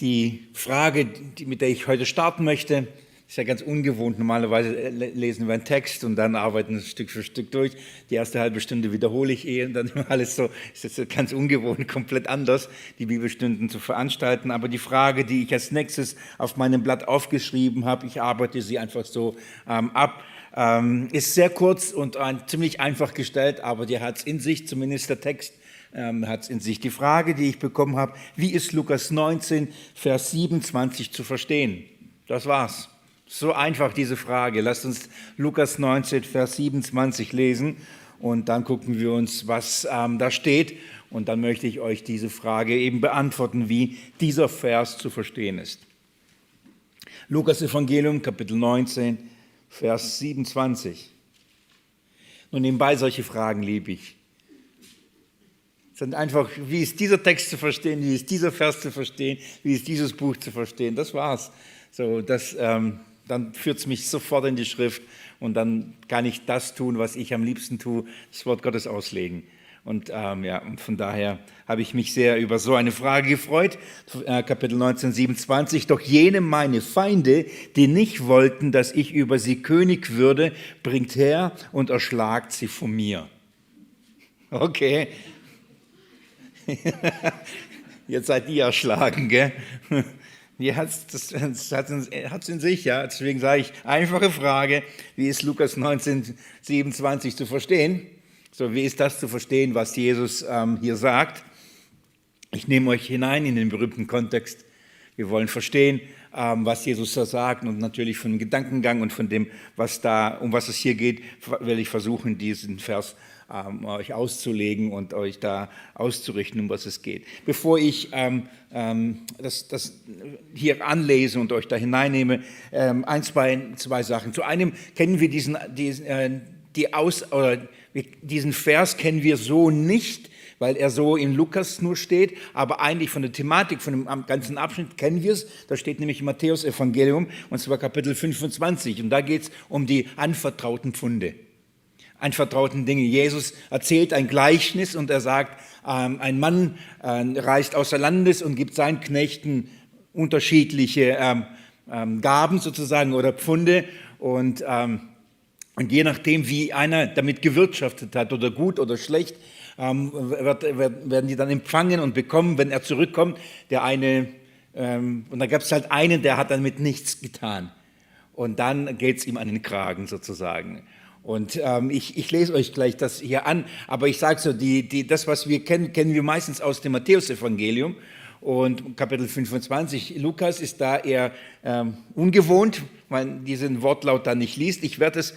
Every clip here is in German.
Die Frage, die, mit der ich heute starten möchte, ist ja ganz ungewohnt. Normalerweise äh, lesen wir einen Text und dann arbeiten wir Stück für Stück durch. Die erste halbe Stunde wiederhole ich eh und dann alles so. Ist jetzt ganz ungewohnt, komplett anders, die Bibelstunden zu veranstalten. Aber die Frage, die ich als nächstes auf meinem Blatt aufgeschrieben habe, ich arbeite sie einfach so ähm, ab, ähm, ist sehr kurz und äh, ziemlich einfach gestellt, aber die hat es in sich, zumindest der Text ähm, hat es in sich. Die Frage, die ich bekommen habe, wie ist Lukas 19, Vers 27 zu verstehen? Das war's. So einfach diese Frage. Lasst uns Lukas 19, Vers 27 lesen und dann gucken wir uns, was ähm, da steht. Und dann möchte ich euch diese Frage eben beantworten, wie dieser Vers zu verstehen ist. Lukas Evangelium, Kapitel 19, Vers 27. Nun nebenbei solche Fragen liebe ich sind einfach, wie ist dieser Text zu verstehen, wie ist dieser Vers zu verstehen, wie ist dieses Buch zu verstehen. Das war's. So, das, ähm, dann führt es mich sofort in die Schrift und dann kann ich das tun, was ich am liebsten tue, das Wort Gottes auslegen. Und ähm, ja, und von daher habe ich mich sehr über so eine Frage gefreut. Äh, Kapitel 19, 27. Doch jene meine Feinde, die nicht wollten, dass ich über sie König würde, bringt her und erschlagt sie von mir. Okay, Jetzt seid ihr erschlagen, gell? Die das, hat es in sich, ja. Deswegen sage ich, einfache Frage, wie ist Lukas 19, 27 zu verstehen? So, wie ist das zu verstehen, was Jesus ähm, hier sagt? Ich nehme euch hinein in den berühmten Kontext. Wir wollen verstehen, ähm, was Jesus da sagt und natürlich von dem Gedankengang und von dem, was da, um was es hier geht, will ich versuchen, diesen Vers ähm, euch auszulegen und euch da auszurichten, um was es geht. Bevor ich ähm, ähm, das, das, hier anlese und euch da hineinnehme, ähm, ein, zwei, zwei Sachen. Zu einem kennen wir diesen, diesen, äh, die Aus, oder diesen Vers kennen wir so nicht, weil er so in Lukas nur steht, aber eigentlich von der Thematik, von dem ganzen Abschnitt kennen wir es. Da steht nämlich im Matthäus-Evangelium, und zwar Kapitel 25, und da geht es um die anvertrauten Pfunde anvertrauten Dinge. Jesus erzählt ein Gleichnis und er sagt, ähm, ein Mann äh, reist außer Landes und gibt seinen Knechten unterschiedliche ähm, ähm, Gaben sozusagen oder Pfunde und, und je nachdem, wie einer damit gewirtschaftet hat oder gut oder schlecht, werden die dann empfangen und bekommen, wenn er zurückkommt. Der eine, und da gab es halt einen, der hat damit nichts getan. Und dann geht es ihm an den Kragen sozusagen. Und ähm, ich, ich lese euch gleich das hier an, aber ich sage so, die, die, das, was wir kennen, kennen wir meistens aus dem Matthäusevangelium. Und Kapitel 25, Lukas ist da eher ähm, ungewohnt, weil diesen Wortlaut da nicht liest. Ich werde es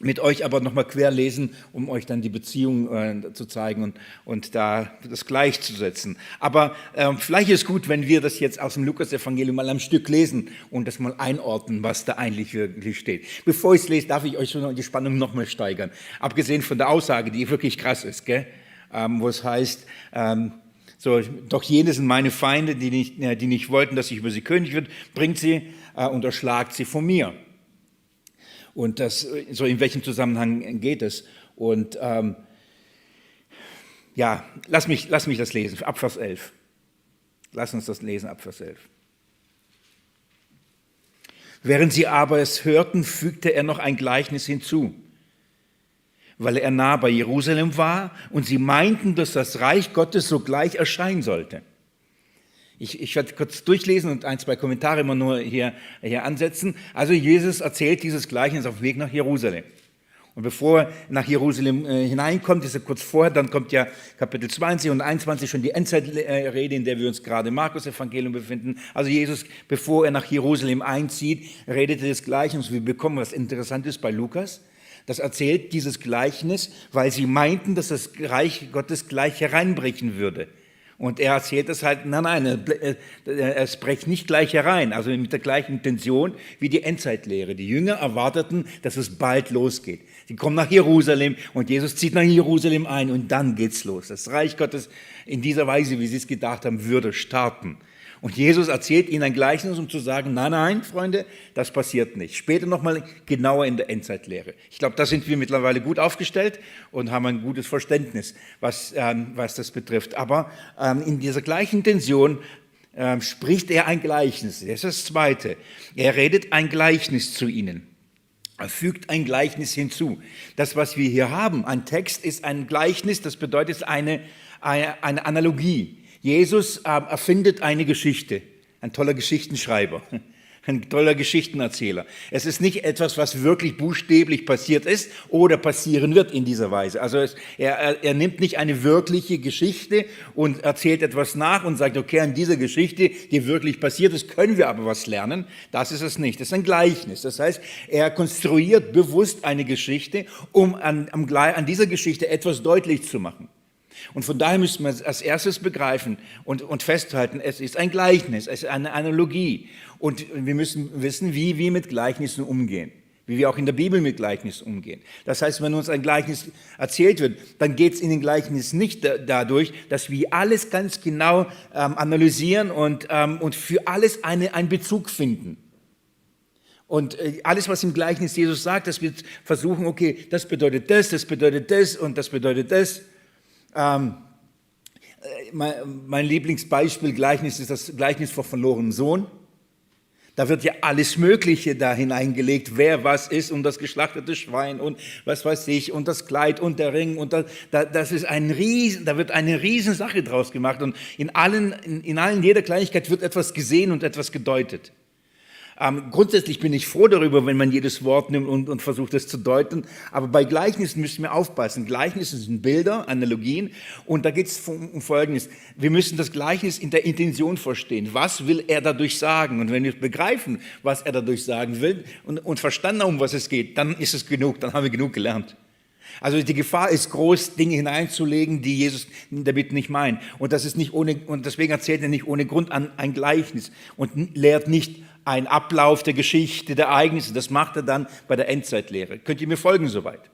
mit euch aber nochmal querlesen, um euch dann die Beziehung äh, zu zeigen und, und da das gleichzusetzen. Aber äh, vielleicht ist gut, wenn wir das jetzt aus dem Lukas-Evangelium mal am Stück lesen und das mal einordnen, was da eigentlich wirklich steht. Bevor ich es lese, darf ich euch schon die Spannung nochmal steigern. Abgesehen von der Aussage, die wirklich krass ist, gell? Ähm, wo es heißt, ähm, so, doch jene sind meine Feinde, die nicht, die nicht wollten, dass ich über sie König wird, bringt sie äh, und erschlagt sie von mir. Und das, so in welchem Zusammenhang geht es? Und ähm, ja, lass mich, lass mich das lesen, ab Vers 11. Lass uns das lesen, ab Vers 11. Während sie aber es hörten, fügte er noch ein Gleichnis hinzu, weil er nah bei Jerusalem war und sie meinten, dass das Reich Gottes sogleich erscheinen sollte. Ich, ich werde kurz durchlesen und ein, zwei Kommentare immer nur hier, hier ansetzen. Also Jesus erzählt dieses Gleichnis auf dem Weg nach Jerusalem. Und bevor er nach Jerusalem äh, hineinkommt, ist er kurz vorher, dann kommt ja Kapitel 20 und 21 schon die Endzeitrede, in der wir uns gerade im Markus-Evangelium befinden. Also Jesus, bevor er nach Jerusalem einzieht, redet er das Gleichnis. Wir bekommen was Interessantes bei Lukas. Das erzählt dieses Gleichnis, weil sie meinten, dass das Reich Gottes gleich hereinbrechen würde. Und er erzählt es halt, nein, nein, er spricht nicht gleich herein, also mit der gleichen Intention wie die Endzeitlehre. Die Jünger erwarteten, dass es bald losgeht. Sie kommen nach Jerusalem und Jesus zieht nach Jerusalem ein und dann geht's los. Das Reich Gottes in dieser Weise, wie sie es gedacht haben, würde starten. Und Jesus erzählt ihnen ein Gleichnis, um zu sagen, nein, nein, Freunde, das passiert nicht. Später nochmal genauer in der Endzeitlehre. Ich glaube, da sind wir mittlerweile gut aufgestellt und haben ein gutes Verständnis, was, ähm, was das betrifft. Aber ähm, in dieser gleichen Intention ähm, spricht er ein Gleichnis. Das ist das Zweite. Er redet ein Gleichnis zu ihnen. Er fügt ein Gleichnis hinzu. Das, was wir hier haben, ein Text ist ein Gleichnis, das bedeutet eine, eine, eine Analogie. Jesus äh, erfindet eine Geschichte, ein toller Geschichtenschreiber ein toller Geschichtenerzähler. Es ist nicht etwas, was wirklich buchstäblich passiert ist oder passieren wird in dieser Weise. Also es, er, er nimmt nicht eine wirkliche Geschichte und erzählt etwas nach und sagt, okay, an dieser Geschichte, die wirklich passiert ist, können wir aber was lernen. Das ist es nicht. Das ist ein Gleichnis. Das heißt, er konstruiert bewusst eine Geschichte, um an, an dieser Geschichte etwas deutlich zu machen. Und von daher müssen wir als erstes begreifen und, und festhalten, es ist ein Gleichnis, es ist eine Analogie. Und wir müssen wissen, wie wir mit Gleichnissen umgehen, wie wir auch in der Bibel mit Gleichnissen umgehen. Das heißt, wenn uns ein Gleichnis erzählt wird, dann geht es in den Gleichnis nicht da, dadurch, dass wir alles ganz genau ähm, analysieren und, ähm, und für alles eine, einen Bezug finden. Und äh, alles, was im Gleichnis Jesus sagt, dass wir versuchen, okay, das bedeutet das, das bedeutet das und das bedeutet das. Ähm, äh, mein, mein Lieblingsbeispiel Gleichnis ist das Gleichnis vom verlorenen Sohn. Da wird ja alles Mögliche da hineingelegt, wer was ist und das geschlachtete Schwein und was weiß ich und das Kleid und der Ring und das, das ist ein Riesen, da wird eine Riesensache draus gemacht und in allen, in, in allen jeder Kleinigkeit wird etwas gesehen und etwas gedeutet. Ähm, grundsätzlich bin ich froh darüber, wenn man jedes Wort nimmt und, und versucht es zu deuten. Aber bei Gleichnissen müssen wir aufpassen. Gleichnisse sind Bilder, Analogien. Und da geht es um Folgendes. Wir müssen das Gleichnis in der Intention verstehen. Was will er dadurch sagen? Und wenn wir begreifen, was er dadurch sagen will und, und verstanden haben, um was es geht, dann ist es genug. Dann haben wir genug gelernt. Also die Gefahr ist groß, Dinge hineinzulegen, die Jesus damit nicht meint. Und das ist nicht ohne, und deswegen erzählt er nicht ohne Grund an ein Gleichnis und lehrt nicht ein Ablauf der Geschichte, der Ereignisse. Das macht er dann bei der Endzeitlehre. Könnt ihr mir folgen soweit?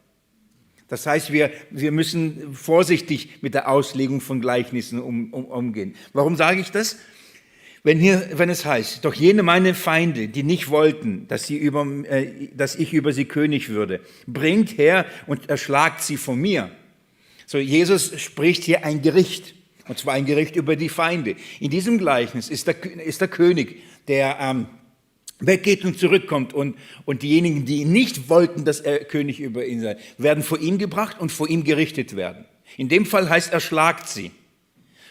Das heißt, wir, wir müssen vorsichtig mit der Auslegung von Gleichnissen um, um, umgehen. Warum sage ich das? Wenn, hier, wenn es heißt, doch jene meine Feinde, die nicht wollten, dass, sie über, äh, dass ich über sie König würde, bringt her und erschlagt sie von mir. So, Jesus spricht hier ein Gericht, und zwar ein Gericht über die Feinde. In diesem Gleichnis ist der, ist der König, der ähm, weggeht und zurückkommt. Und, und diejenigen, die nicht wollten, dass er König über ihn sei, werden vor ihn gebracht und vor ihm gerichtet werden. In dem Fall heißt er schlagt sie.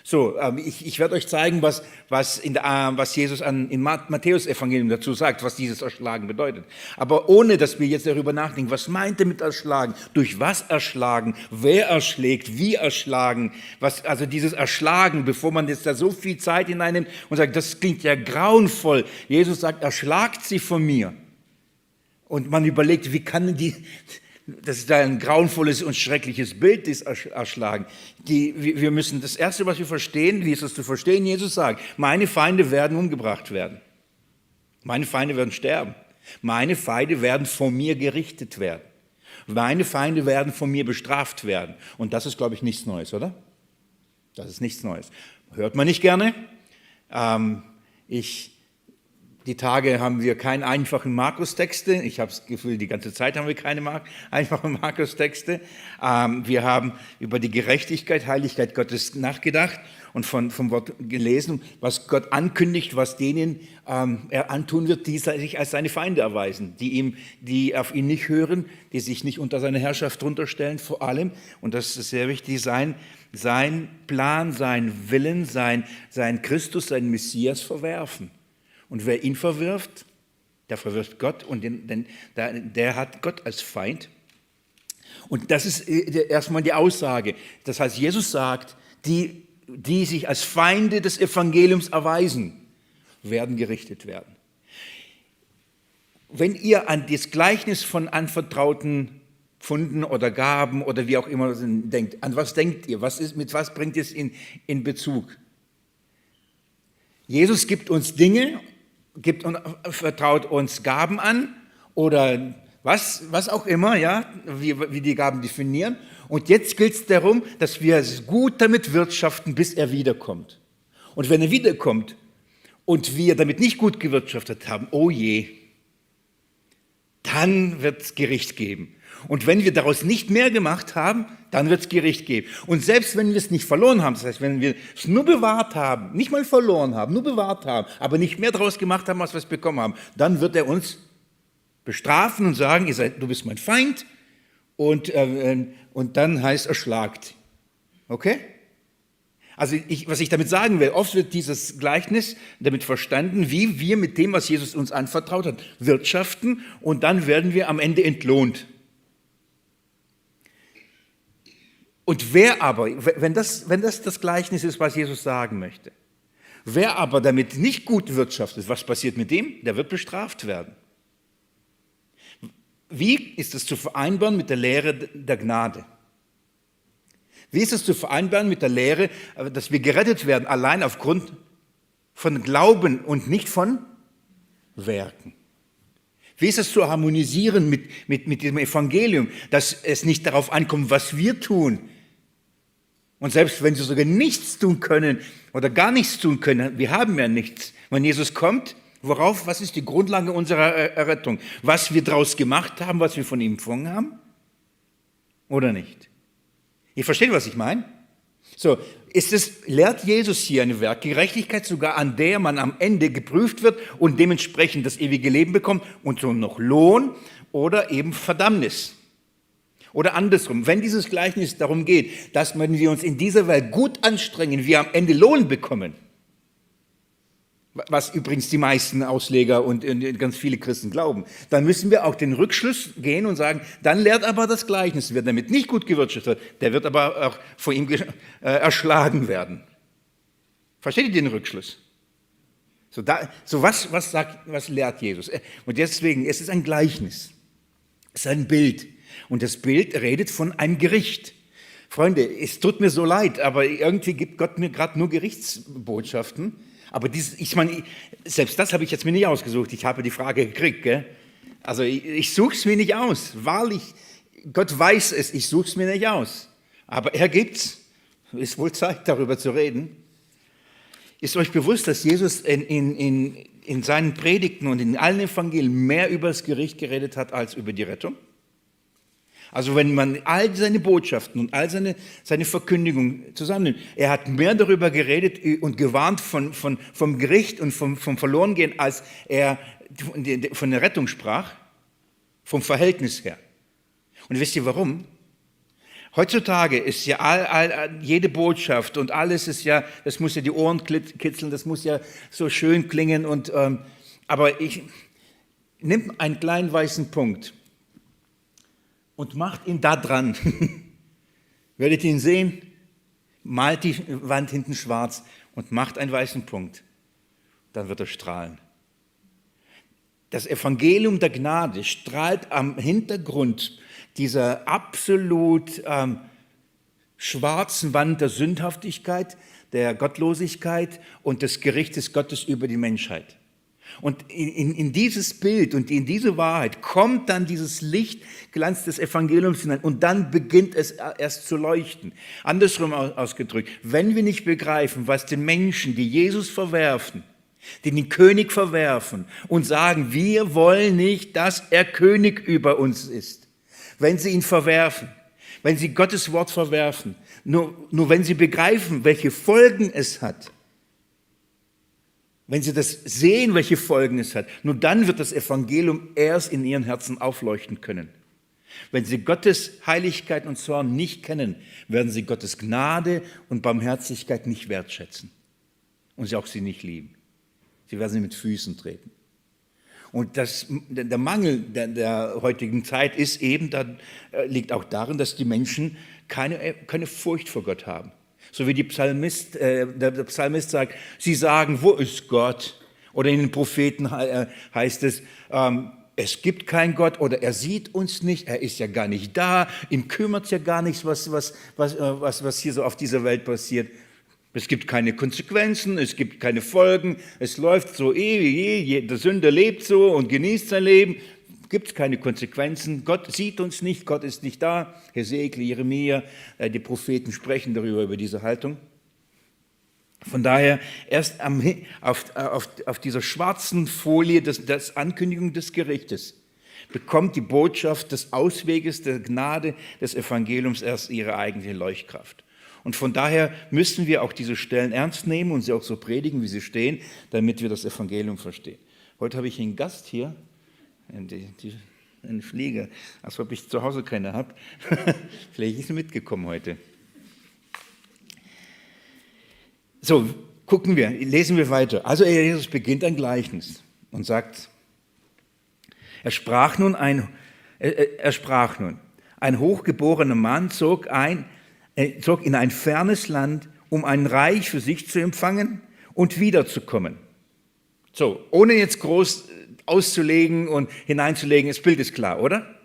So, ähm, ich, ich werde euch zeigen, was, was, in äh, was Jesus an, im Matthäus-Evangelium dazu sagt, was dieses Erschlagen bedeutet. Aber ohne, dass wir jetzt darüber nachdenken, was meint er mit Erschlagen? Durch was erschlagen? Wer erschlägt? Wie erschlagen? Was, also dieses Erschlagen, bevor man jetzt da so viel Zeit hineinnimmt und sagt, das klingt ja grauenvoll. Jesus sagt, erschlagt sie von mir. Und man überlegt, wie kann die, das ist ein grauenvolles und schreckliches Bild, das erschlagen. Die, wir müssen das Erste, was wir verstehen, wie ist das zu verstehen? Jesus sagt, meine Feinde werden umgebracht werden. Meine Feinde werden sterben. Meine Feinde werden von mir gerichtet werden. Meine Feinde werden von mir bestraft werden. Und das ist, glaube ich, nichts Neues, oder? Das ist nichts Neues. Hört man nicht gerne. Ähm, ich die Tage haben wir keine einfachen Markus-Texte. Ich habe das Gefühl, die ganze Zeit haben wir keine Mar einfachen Markus-Texte. Ähm, wir haben über die Gerechtigkeit, Heiligkeit Gottes nachgedacht und von, vom Wort gelesen, was Gott ankündigt, was denen ähm, er antun wird, die sich als seine Feinde erweisen, die, ihm, die auf ihn nicht hören, die sich nicht unter seine Herrschaft drunterstellen, vor allem, und das ist sehr wichtig, sein, sein Plan, sein Willen, sein, sein Christus, sein Messias verwerfen. Und wer ihn verwirft, der verwirft Gott und den, den, der, der hat Gott als Feind. Und das ist äh, erstmal die Aussage. Das heißt, Jesus sagt, die, die sich als Feinde des Evangeliums erweisen, werden gerichtet werden. Wenn ihr an das Gleichnis von anvertrauten Funden oder Gaben oder wie auch immer denkt, an was denkt ihr? Was ist, mit was bringt ihr es in, in Bezug? Jesus gibt uns Dinge gibt und vertraut uns Gaben an oder was, was auch immer, ja, wie, wie die Gaben definieren. Und jetzt gilt es darum, dass wir gut damit wirtschaften, bis er wiederkommt. Und wenn er wiederkommt und wir damit nicht gut gewirtschaftet haben, oh je, dann wird es Gericht geben. Und wenn wir daraus nicht mehr gemacht haben, dann wird es Gericht geben. Und selbst wenn wir es nicht verloren haben, das heißt, wenn wir es nur bewahrt haben, nicht mal verloren haben, nur bewahrt haben, aber nicht mehr daraus gemacht haben, als wir es bekommen haben, dann wird er uns bestrafen und sagen, ihr seid, du bist mein Feind. Und, äh, und dann heißt erschlagt. Okay? Also ich, was ich damit sagen will, oft wird dieses Gleichnis damit verstanden, wie wir mit dem, was Jesus uns anvertraut hat, wirtschaften und dann werden wir am Ende entlohnt. Und wer aber, wenn das, wenn das das Gleichnis ist, was Jesus sagen möchte, wer aber damit nicht gut wirtschaftet, was passiert mit dem? Der wird bestraft werden. Wie ist es zu vereinbaren mit der Lehre der Gnade? Wie ist es zu vereinbaren mit der Lehre, dass wir gerettet werden, allein aufgrund von Glauben und nicht von Werken? Wie ist es zu harmonisieren mit, mit, mit diesem Evangelium, dass es nicht darauf ankommt, was wir tun? Und selbst wenn sie sogar nichts tun können oder gar nichts tun können, wir haben ja nichts. Wenn Jesus kommt, worauf, was ist die Grundlage unserer Errettung? Was wir daraus gemacht haben, was wir von ihm empfangen haben? Oder nicht? Ihr versteht, was ich meine? So, ist es, lehrt Jesus hier eine Werkgerechtigkeit, sogar an der man am Ende geprüft wird und dementsprechend das ewige Leben bekommt und so noch Lohn oder eben Verdammnis. Oder andersrum, wenn dieses Gleichnis darum geht, dass wenn wir uns in dieser Welt gut anstrengen, wir am Ende Lohn bekommen, was übrigens die meisten Ausleger und ganz viele Christen glauben, dann müssen wir auch den Rückschluss gehen und sagen, dann lehrt aber das Gleichnis, wer damit nicht gut gewirtschaftet wird, der wird aber auch vor ihm äh, erschlagen werden. Versteht ihr den Rückschluss? So, da, so was, was, sagt, was lehrt Jesus? Äh, und deswegen, es ist ein Gleichnis, es ist ein Bild. Und das Bild redet von einem Gericht. Freunde, es tut mir so leid, aber irgendwie gibt Gott mir gerade nur Gerichtsbotschaften aber dieses, ich meine, selbst das habe ich jetzt mir nicht ausgesucht. Ich habe die Frage gekriegt. Gell? Also ich, ich suche es mir nicht aus. Wahrlich, Gott weiß es, ich suche es mir nicht aus. Aber er gibt's. Ist wohl Zeit, darüber zu reden. Ist euch bewusst, dass Jesus in, in, in, in seinen Predigten und in allen Evangelien mehr über das Gericht geredet hat als über die Rettung? Also wenn man all seine Botschaften und all seine, seine Verkündigung zusammennimmt, er hat mehr darüber geredet und gewarnt von, von, vom Gericht und vom, vom Verlorengehen, als er von der Rettung sprach, vom Verhältnis her. Und wisst ihr warum? Heutzutage ist ja all, all, jede Botschaft und alles ist ja, das muss ja die Ohren kitzeln, das muss ja so schön klingen. Und, ähm, aber ich nimm einen kleinen weißen Punkt und macht ihn da dran. Werdet ihr ihn sehen? Malt die Wand hinten schwarz und macht einen weißen Punkt. Dann wird er strahlen. Das Evangelium der Gnade strahlt am Hintergrund dieser absolut ähm, schwarzen Wand der Sündhaftigkeit, der Gottlosigkeit und des Gerichtes Gottes über die Menschheit. Und in, in, dieses Bild und in diese Wahrheit kommt dann dieses Lichtglanz des Evangeliums hinein und dann beginnt es erst zu leuchten. Andersrum ausgedrückt, wenn wir nicht begreifen, was den Menschen, die Jesus verwerfen, die den König verwerfen und sagen, wir wollen nicht, dass er König über uns ist, wenn sie ihn verwerfen, wenn sie Gottes Wort verwerfen, nur, nur wenn sie begreifen, welche Folgen es hat, wenn sie das sehen, welche Folgen es hat, nur dann wird das Evangelium erst in ihren Herzen aufleuchten können. Wenn sie Gottes Heiligkeit und Zorn nicht kennen, werden sie Gottes Gnade und Barmherzigkeit nicht wertschätzen und sie auch sie nicht lieben. Sie werden sie mit Füßen treten. Und das, der Mangel der, der heutigen Zeit ist eben, da, äh, liegt auch darin, dass die Menschen keine, keine Furcht vor Gott haben. So wie die Psalmist, äh, der, Psalmist sagt, sie sagen, wo ist Gott? Oder in den Propheten äh, heißt es, ähm, es gibt keinen Gott oder er sieht uns nicht, er ist ja gar nicht da, ihm kümmert ja gar nichts, was, was, was, äh, was, was hier so auf dieser Welt passiert. Es gibt keine Konsequenzen, es gibt keine Folgen, es läuft so ewig, der Sünder lebt so und genießt sein Leben gibt es keine Konsequenzen. Gott sieht uns nicht, Gott ist nicht da. Hesekiel, Jeremia, äh, die Propheten sprechen darüber, über diese Haltung. Von daher erst am, auf, auf, auf, dieser schwarzen Folie das, das Ankündigung des Gerichtes bekommt die Botschaft des Ausweges, der Gnade des Evangeliums erst ihre eigentliche Leuchtkraft. Und von daher müssen wir auch diese Stellen ernst nehmen und sie auch so predigen, wie sie stehen, damit wir das Evangelium verstehen. Heute habe ich einen Gast hier, einen Flieger, als ob ich zu Hause keine habe. Vielleicht ist er mitgekommen heute. So, gucken wir, lesen wir weiter. Also Jesus beginnt ein Gleichnis und sagt, er sprach nun ein, er, er sprach nun, ein hochgeborener Mann zog ein, er zog in ein fernes Land, um ein Reich für sich zu empfangen und wiederzukommen. So, ohne jetzt groß auszulegen und hineinzulegen, das Bild ist klar, oder?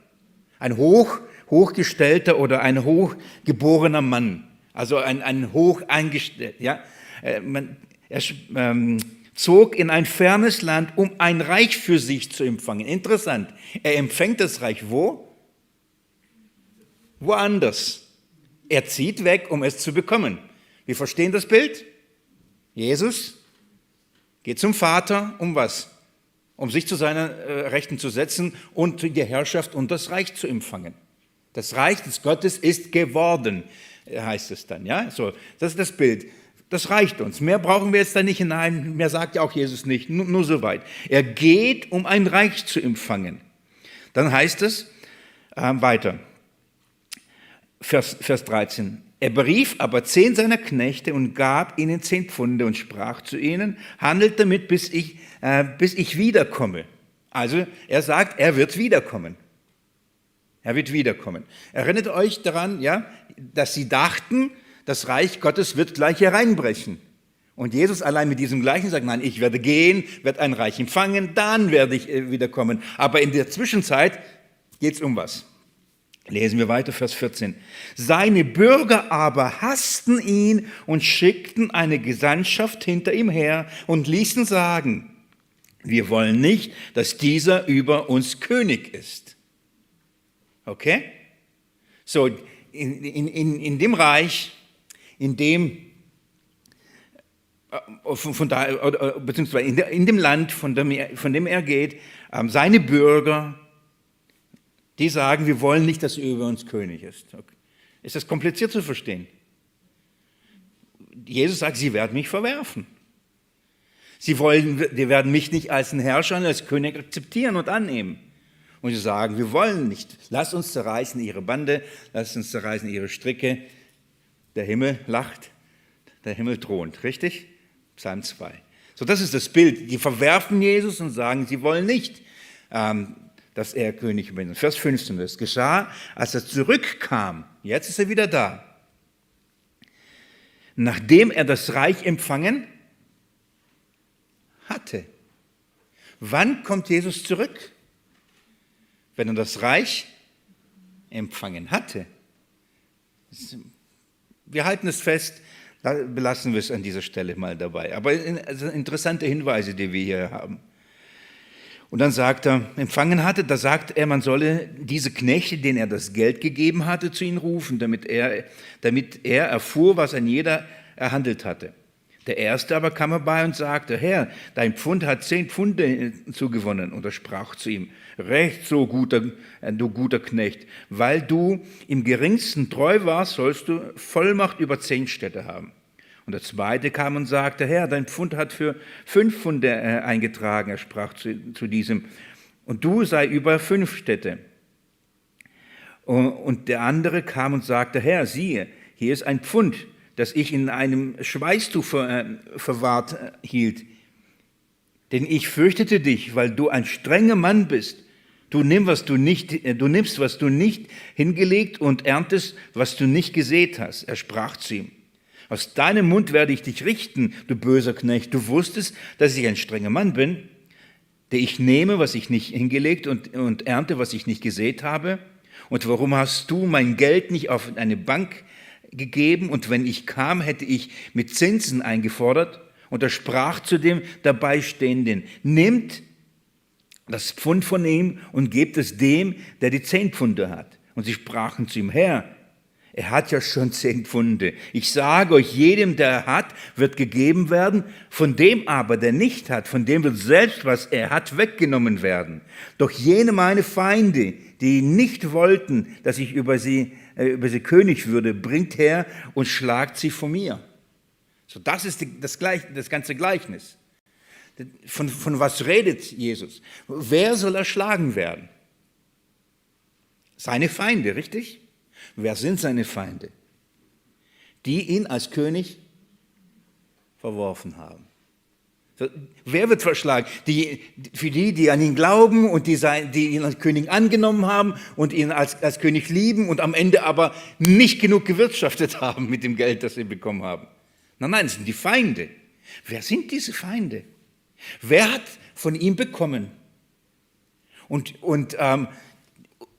Ein hoch, hochgestellter oder ein hochgeborener Mann, also ein, ein hoch eingestellt, ja. Äh, man, er ähm, zog in ein fernes Land, um ein Reich für sich zu empfangen. Interessant. Er empfängt das Reich wo? Woanders. Er zieht weg, um es zu bekommen. Wir verstehen das Bild? Jesus geht zum Vater, um was? Um sich zu seiner äh, Rechten zu setzen und die Herrschaft und das Reich zu empfangen. Das Reich des Gottes ist geworden, heißt es dann. Ja, so das ist das Bild. Das reicht uns. Mehr brauchen wir jetzt da nicht hinein. Mehr sagt ja auch Jesus nicht. Nur, nur so weit. Er geht, um ein Reich zu empfangen. Dann heißt es äh, weiter. Vers, Vers 13. Er berief aber zehn seiner Knechte und gab ihnen zehn Pfunde und sprach zu ihnen, handelt damit, bis ich, äh, bis ich wiederkomme. Also er sagt, er wird wiederkommen. Er wird wiederkommen. Erinnert euch daran, ja, dass sie dachten, das Reich Gottes wird gleich hereinbrechen. Und Jesus allein mit diesem Gleichen sagt, nein, ich werde gehen, werde ein Reich empfangen, dann werde ich äh, wiederkommen. Aber in der Zwischenzeit geht es um was? Lesen wir weiter, Vers 14. Seine Bürger aber hassten ihn und schickten eine Gesandtschaft hinter ihm her und ließen sagen, wir wollen nicht, dass dieser über uns König ist. Okay? So, in, in, in, in dem Reich in dem, äh, von, von da, beziehungsweise in, dem Land, von dem, er, von dem er geht, ähm, seine Bürger, die sagen, wir wollen nicht, dass er über uns König ist. Okay. Ist das kompliziert zu verstehen? Jesus sagt, sie werden mich verwerfen. Sie wollen, die werden mich nicht als einen Herrscher, als König akzeptieren und annehmen. Und sie sagen, wir wollen nicht. Lass uns zerreißen ihre Bande, lass uns zerreißen ihre Stricke, der Himmel lacht, der Himmel thront, richtig? Psalm 2. So, das ist das Bild. Die verwerfen Jesus und sagen, sie wollen nicht, ähm, dass er König wird. Vers 15, das geschah, als er zurückkam. Jetzt ist er wieder da. Nachdem er das Reich empfangen hatte. Wann kommt Jesus zurück? Wenn er das Reich empfangen hatte. Wir halten es fest, belassen wir es an dieser Stelle mal dabei. Aber interessante Hinweise, die wir hier haben. Und dann sagt er, empfangen hatte, da sagt er, man solle diese Knechte, denen er das Geld gegeben hatte, zu ihnen rufen, damit er, damit er erfuhr, was ein jeder erhandelt hatte. Der erste aber kam herbei und sagte, Herr, dein Pfund hat zehn Pfunde zugewonnen. Und er sprach zu ihm, Recht so, guter, du guter Knecht, weil du im geringsten treu warst, sollst du Vollmacht über zehn Städte haben. Und der zweite kam und sagte, Herr, dein Pfund hat für fünf Pfunde äh, eingetragen. Er sprach zu, zu diesem, und du sei über fünf Städte. Und der andere kam und sagte, Herr, siehe, hier ist ein Pfund das ich in einem Schweißtuch ver, äh, verwahrt äh, hielt. Denn ich fürchtete dich, weil du ein strenger Mann bist. Du, nimm, was du, nicht, äh, du nimmst, was du nicht hingelegt und erntest, was du nicht gesät hast. Er sprach zu ihm. Aus deinem Mund werde ich dich richten, du böser Knecht. Du wusstest, dass ich ein strenger Mann bin, der ich nehme, was ich nicht hingelegt und, und ernte, was ich nicht gesät habe. Und warum hast du mein Geld nicht auf eine Bank gegeben und wenn ich kam, hätte ich mit Zinsen eingefordert. Und er sprach zu dem Dabeistehenden, nimmt das Pfund von ihm und gebt es dem, der die zehn Pfunde hat. Und sie sprachen zu ihm, Herr, Er hat ja schon zehn Pfunde. Ich sage euch, jedem, der hat, wird gegeben werden, von dem aber, der nicht hat, von dem wird selbst, was er hat, weggenommen werden. Doch jene meine Feinde, die nicht wollten, dass ich über sie, äh, über sie König würde, bringt her und schlagt sie von mir. So, das ist die, das, Gleich, das ganze Gleichnis. Von, von was redet Jesus? Wer soll erschlagen werden? Seine Feinde, richtig? Wer sind seine Feinde? Die ihn als König verworfen haben. Wer wird verschlagen? Die, für die, die an ihn glauben und die, sein, die ihn als König angenommen haben und ihn als, als König lieben und am Ende aber nicht genug gewirtschaftet haben mit dem Geld, das sie bekommen haben. Nein, nein, es sind die Feinde. Wer sind diese Feinde? Wer hat von ihm bekommen? Und, und ähm,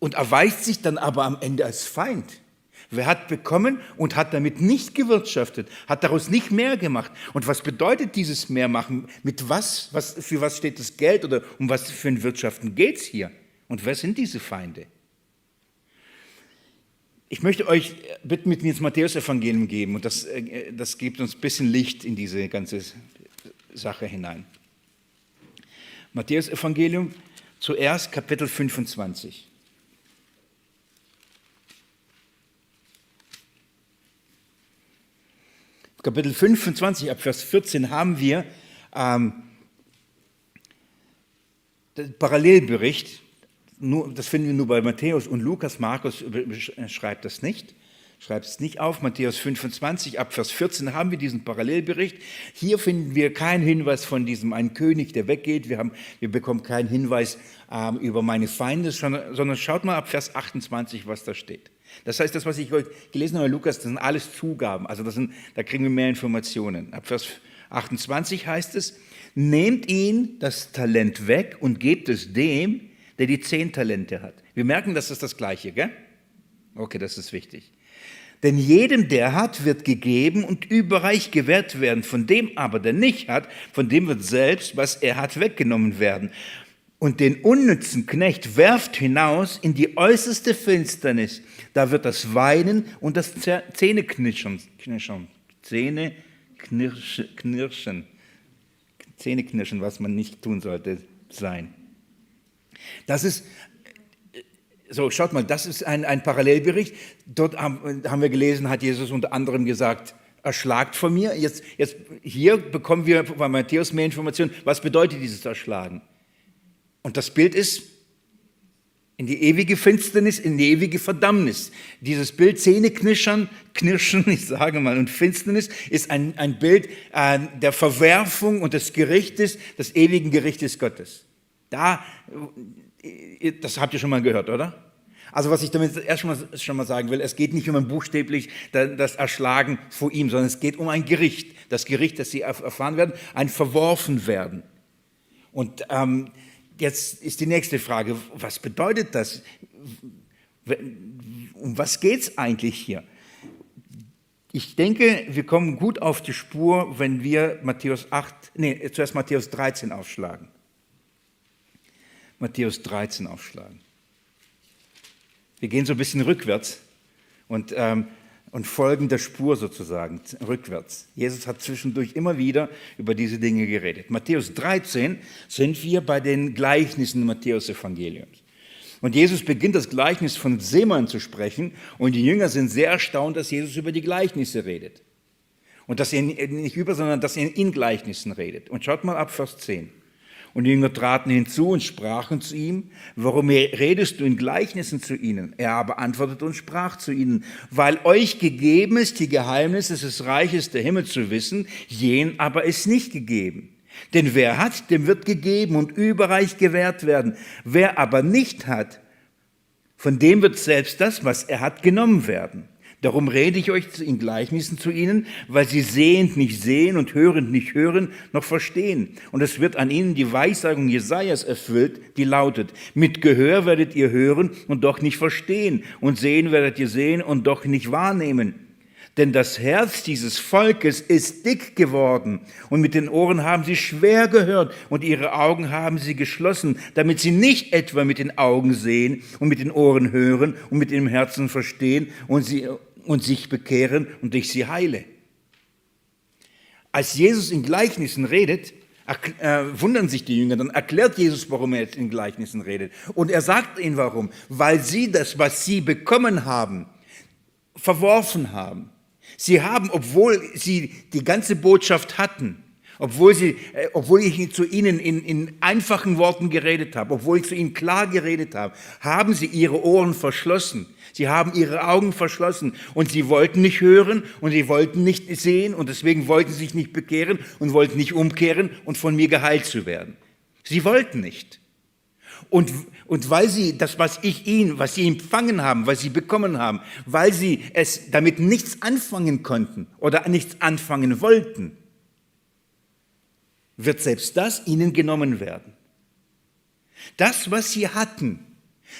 und erweist sich dann aber am Ende als Feind. Wer hat bekommen und hat damit nicht gewirtschaftet, hat daraus nicht mehr gemacht. Und was bedeutet dieses Mehrmachen? Mit was, was, für was steht das Geld oder um was für ein Wirtschaften geht es hier? Und wer sind diese Feinde? Ich möchte euch bitten, mit mir ins Matthäus-Evangelium geben und das, äh, das gibt uns ein bisschen Licht in diese ganze Sache hinein. Matthäus-Evangelium, zuerst Kapitel 25. Kapitel 25 ab Vers 14 haben wir ähm, den Parallelbericht. Nur, das finden wir nur bei Matthäus und Lukas. Markus schreibt das nicht, schreibt es nicht auf. Matthäus 25 ab Vers 14 haben wir diesen Parallelbericht. Hier finden wir keinen Hinweis von diesem einen König, der weggeht. Wir, haben, wir bekommen keinen Hinweis ähm, über meine Feinde, sondern, sondern schaut mal ab Vers 28, was da steht. Das heißt, das, was ich heute gelesen habe, Lukas, das sind alles Zugaben. Also das sind, da kriegen wir mehr Informationen. Ab Vers 28 heißt es, nehmt ihn das Talent weg und gebt es dem, der die zehn Talente hat. Wir merken, das ist das Gleiche, gell? Okay, das ist wichtig. Denn jedem, der hat, wird gegeben und überreich gewährt werden. Von dem aber, der nicht hat, von dem wird selbst, was er hat, weggenommen werden und den unnützen Knecht werft hinaus in die äußerste Finsternis. Da wird das Weinen und das Zähneknirschen, knirschen, Zähneknirschen, knirschen, Zähneknirschen, was man nicht tun sollte, sein. Das ist, so schaut mal, das ist ein, ein Parallelbericht. Dort haben wir gelesen, hat Jesus unter anderem gesagt, erschlagt von mir. Jetzt, jetzt hier bekommen wir bei Matthäus mehr Informationen. Was bedeutet dieses Erschlagen? Und das Bild ist in die ewige Finsternis, in die ewige Verdammnis. Dieses Bild Zähneknirschern, Knirschen, ich sage mal, und Finsternis ist ein, ein Bild äh, der Verwerfung und des Gerichtes, des ewigen Gerichtes Gottes. Da, äh, das habt ihr schon mal gehört, oder? Also was ich damit erst schon mal, sagen will, es geht nicht um ein buchstäblich das Erschlagen vor ihm, sondern es geht um ein Gericht. Das Gericht, das sie erfahren werden, ein Verworfenwerden. Und ähm, jetzt ist die nächste Frage, was bedeutet das? Um was geht es eigentlich hier? Ich denke, wir kommen gut auf die Spur, wenn wir Matthäus 8, nee, zuerst Matthäus 13 aufschlagen. Matthäus 13 aufschlagen. Wir gehen so ein bisschen rückwärts und ähm, und folgen der Spur sozusagen rückwärts. Jesus hat zwischendurch immer wieder über diese Dinge geredet. Matthäus 13 sind wir bei den Gleichnissen Matthäus Evangeliums. Und Jesus beginnt das Gleichnis von Seemann zu sprechen und die Jünger sind sehr erstaunt, dass Jesus über die Gleichnisse redet. Und dass er nicht über, sondern dass er in Gleichnissen redet. Und schaut mal ab Vers 10. Und die Jünger traten hinzu und sprachen zu ihm, warum redest du in Gleichnissen zu ihnen? Er aber antwortete und sprach zu ihnen, weil euch gegeben ist, die Geheimnisse des Reiches der Himmel zu wissen, jen aber ist nicht gegeben. Denn wer hat, dem wird gegeben und überreich gewährt werden. Wer aber nicht hat, von dem wird selbst das, was er hat, genommen werden. Darum rede ich euch in Gleichnissen zu ihnen, weil sie sehend nicht sehen und hörend nicht hören, noch verstehen. Und es wird an ihnen die Weissagung Jesajas erfüllt, die lautet, mit Gehör werdet ihr hören und doch nicht verstehen und sehen werdet ihr sehen und doch nicht wahrnehmen. Denn das Herz dieses Volkes ist dick geworden und mit den Ohren haben sie schwer gehört und ihre Augen haben sie geschlossen, damit sie nicht etwa mit den Augen sehen und mit den Ohren hören und mit dem Herzen verstehen und sie und sich bekehren und ich sie heile. Als Jesus in Gleichnissen redet, äh, wundern sich die Jünger, dann erklärt Jesus, warum er jetzt in Gleichnissen redet. Und er sagt ihnen warum. Weil sie das, was sie bekommen haben, verworfen haben. Sie haben, obwohl sie die ganze Botschaft hatten, obwohl, sie, äh, obwohl ich zu ihnen in, in einfachen Worten geredet habe, obwohl ich zu ihnen klar geredet habe, haben sie ihre Ohren verschlossen. Sie haben ihre Augen verschlossen und sie wollten nicht hören und sie wollten nicht sehen und deswegen wollten sie sich nicht bekehren und wollten nicht umkehren und von mir geheilt zu werden. Sie wollten nicht. Und, und weil sie das, was ich ihnen, was sie empfangen haben, was sie bekommen haben, weil sie es damit nichts anfangen konnten oder nichts anfangen wollten, wird selbst das ihnen genommen werden. Das, was sie hatten,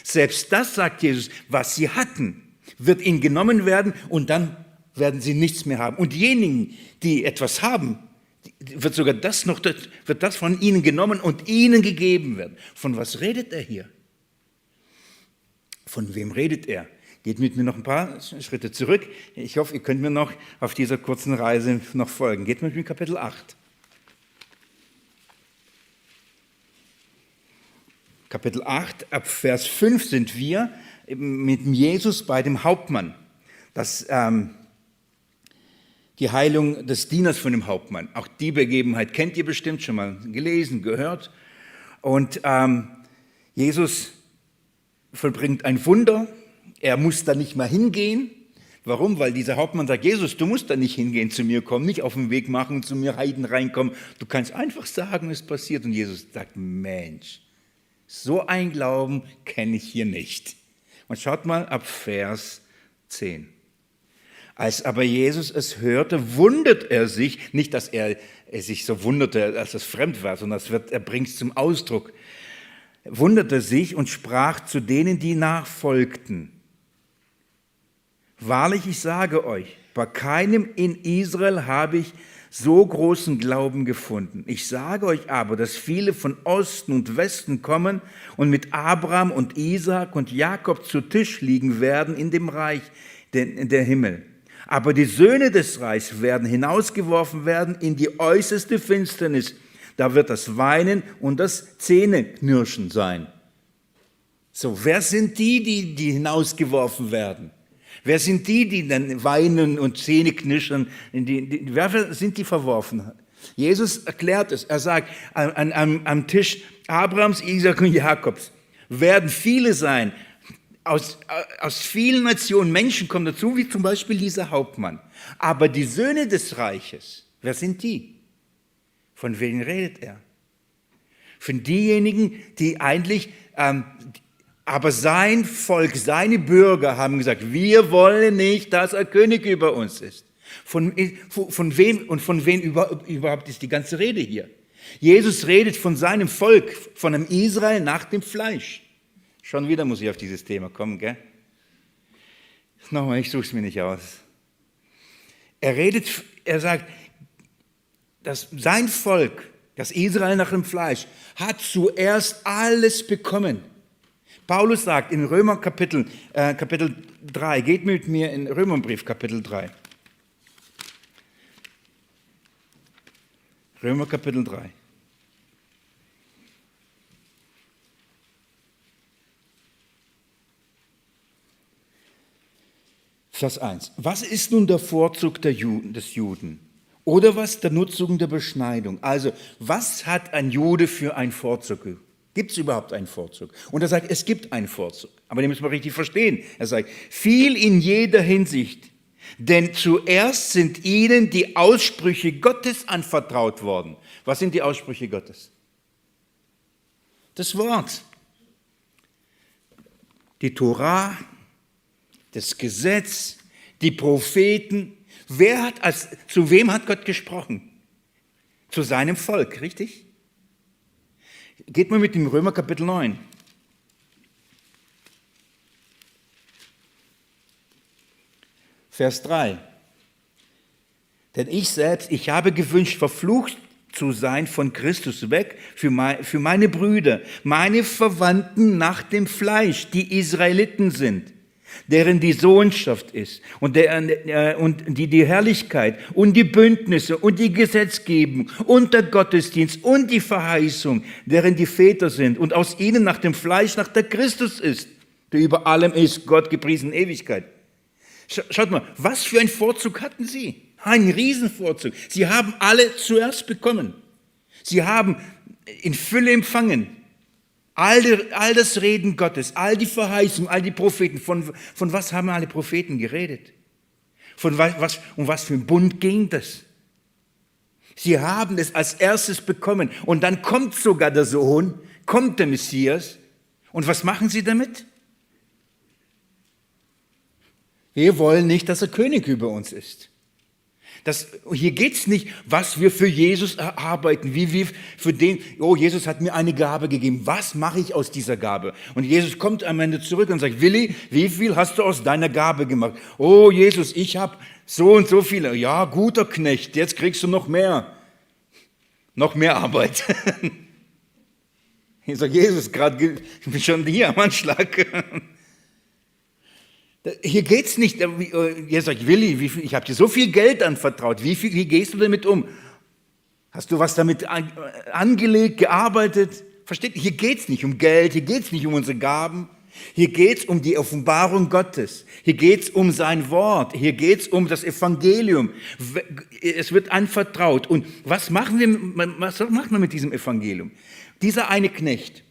selbst das, sagt Jesus, was sie hatten, wird ihnen genommen werden und dann werden sie nichts mehr haben. Und diejenigen, die etwas haben, wird sogar das noch, wird das von ihnen genommen und ihnen gegeben werden. Von was redet er hier? Von wem redet er? Geht mit mir noch ein paar Schritte zurück. Ich hoffe, ihr könnt mir noch auf dieser kurzen Reise noch folgen. Geht mit mir Kapitel 8. Kapitel 8, ab Vers 5 sind wir mit Jesus bei dem Hauptmann. Das, ähm, die Heilung des Dieners von dem Hauptmann. Auch die Begebenheit kennt ihr bestimmt schon mal gelesen, gehört. Und ähm, Jesus vollbringt ein Wunder. Er muss da nicht mehr hingehen. Warum? Weil dieser Hauptmann sagt, Jesus, du musst da nicht hingehen zu mir kommen, nicht auf den Weg machen zu mir Heiden reinkommen. Du kannst einfach sagen, es passiert. Und Jesus sagt, Mensch, so ein Glauben kenne ich hier nicht. Und schaut mal ab Vers 10. Als aber Jesus es hörte, wundert er sich, nicht, dass er, sich so wunderte, dass es fremd war, sondern wird, er bringt es zum Ausdruck, wunderte sich und sprach zu denen, die nachfolgten. Wahrlich, ich sage euch, bei keinem in Israel habe ich so großen Glauben gefunden. Ich sage euch aber, dass viele von Osten und Westen kommen und mit Abraham und Isaac und Jakob zu Tisch liegen werden in dem Reich der Himmel. Aber die Söhne des Reichs werden hinausgeworfen werden in die äußerste Finsternis. Da wird das Weinen und das Zähneknirschen sein. So, wer sind die, die, die hinausgeworfen werden? Wer sind die, die dann weinen und Zähne knirschen? wer sind die verworfen? Jesus erklärt es. Er sagt, an, an, am Tisch Abrahams, Isaac und Jakobs werden viele sein. Aus, aus vielen Nationen Menschen kommen dazu, wie zum Beispiel dieser Hauptmann. Aber die Söhne des Reiches, wer sind die? Von wem redet er? Von diejenigen, die eigentlich ähm, aber sein Volk, seine Bürger haben gesagt, wir wollen nicht, dass er König über uns ist. Von, von wem und von wem überhaupt ist die ganze Rede hier? Jesus redet von seinem Volk, von einem Israel nach dem Fleisch. Schon wieder muss ich auf dieses Thema kommen, gell? Nochmal, ich suche es mir nicht aus. Er redet, er sagt, dass sein Volk, das Israel nach dem Fleisch, hat zuerst alles bekommen. Paulus sagt in Römer Kapitel, äh, Kapitel 3, geht mit mir in Römerbrief Kapitel 3. Römer Kapitel 3. Vers 1. Was ist nun der Vorzug der Juden, des Juden? Oder was der Nutzung der Beschneidung? Also, was hat ein Jude für einen Vorzug? Gibt es überhaupt einen Vorzug? Und er sagt, es gibt einen Vorzug. Aber den müssen wir richtig verstehen. Er sagt, viel in jeder Hinsicht. Denn zuerst sind ihnen die Aussprüche Gottes anvertraut worden. Was sind die Aussprüche Gottes? Das Wort. Die Torah, das Gesetz, die Propheten. Wer hat als, zu wem hat Gott gesprochen? Zu seinem Volk, richtig? Geht mal mit dem Römer Kapitel 9. Vers 3. Denn ich selbst, ich habe gewünscht, verflucht zu sein von Christus weg für, meine Brüder, meine Verwandten nach dem Fleisch, die Israeliten sind. Deren die Sohnschaft ist und, der, äh, und die die Herrlichkeit und die Bündnisse und die Gesetzgebung und der Gottesdienst und die Verheißung, deren die Väter sind und aus ihnen nach dem Fleisch nach der Christus ist, der über allem ist, Gott gepriesen Ewigkeit. Schaut mal, was für ein Vorzug hatten sie? Ein Riesenvorzug. Sie haben alle zuerst bekommen. Sie haben in Fülle empfangen. All, die, all das Reden Gottes, all die Verheißungen, all die Propheten, von, von was haben alle Propheten geredet? Von was, was, um was für ein Bund ging das? Sie haben es als erstes bekommen. Und dann kommt sogar der Sohn, kommt der Messias. Und was machen sie damit? Wir wollen nicht, dass er König über uns ist. Das, hier geht es nicht, was wir für Jesus erarbeiten, wie wir für den, oh, Jesus hat mir eine Gabe gegeben, was mache ich aus dieser Gabe? Und Jesus kommt am Ende zurück und sagt, Willi, wie viel hast du aus deiner Gabe gemacht? Oh, Jesus, ich habe so und so viele. Ja, guter Knecht, jetzt kriegst du noch mehr. Noch mehr Arbeit. Ich sage, Jesus, gerade ich bin schon hier am Anschlag. Hier geht es nicht, ihr äh, äh, sagt, Willi, viel, ich habe dir so viel Geld anvertraut, wie, viel, wie gehst du damit um? Hast du was damit angelegt, gearbeitet? Versteht? Hier geht es nicht um Geld, hier geht es nicht um unsere Gaben, hier geht es um die Offenbarung Gottes, hier geht es um sein Wort, hier geht es um das Evangelium. Es wird anvertraut. Und was machen wir, was macht man mit diesem Evangelium? Dieser eine Knecht,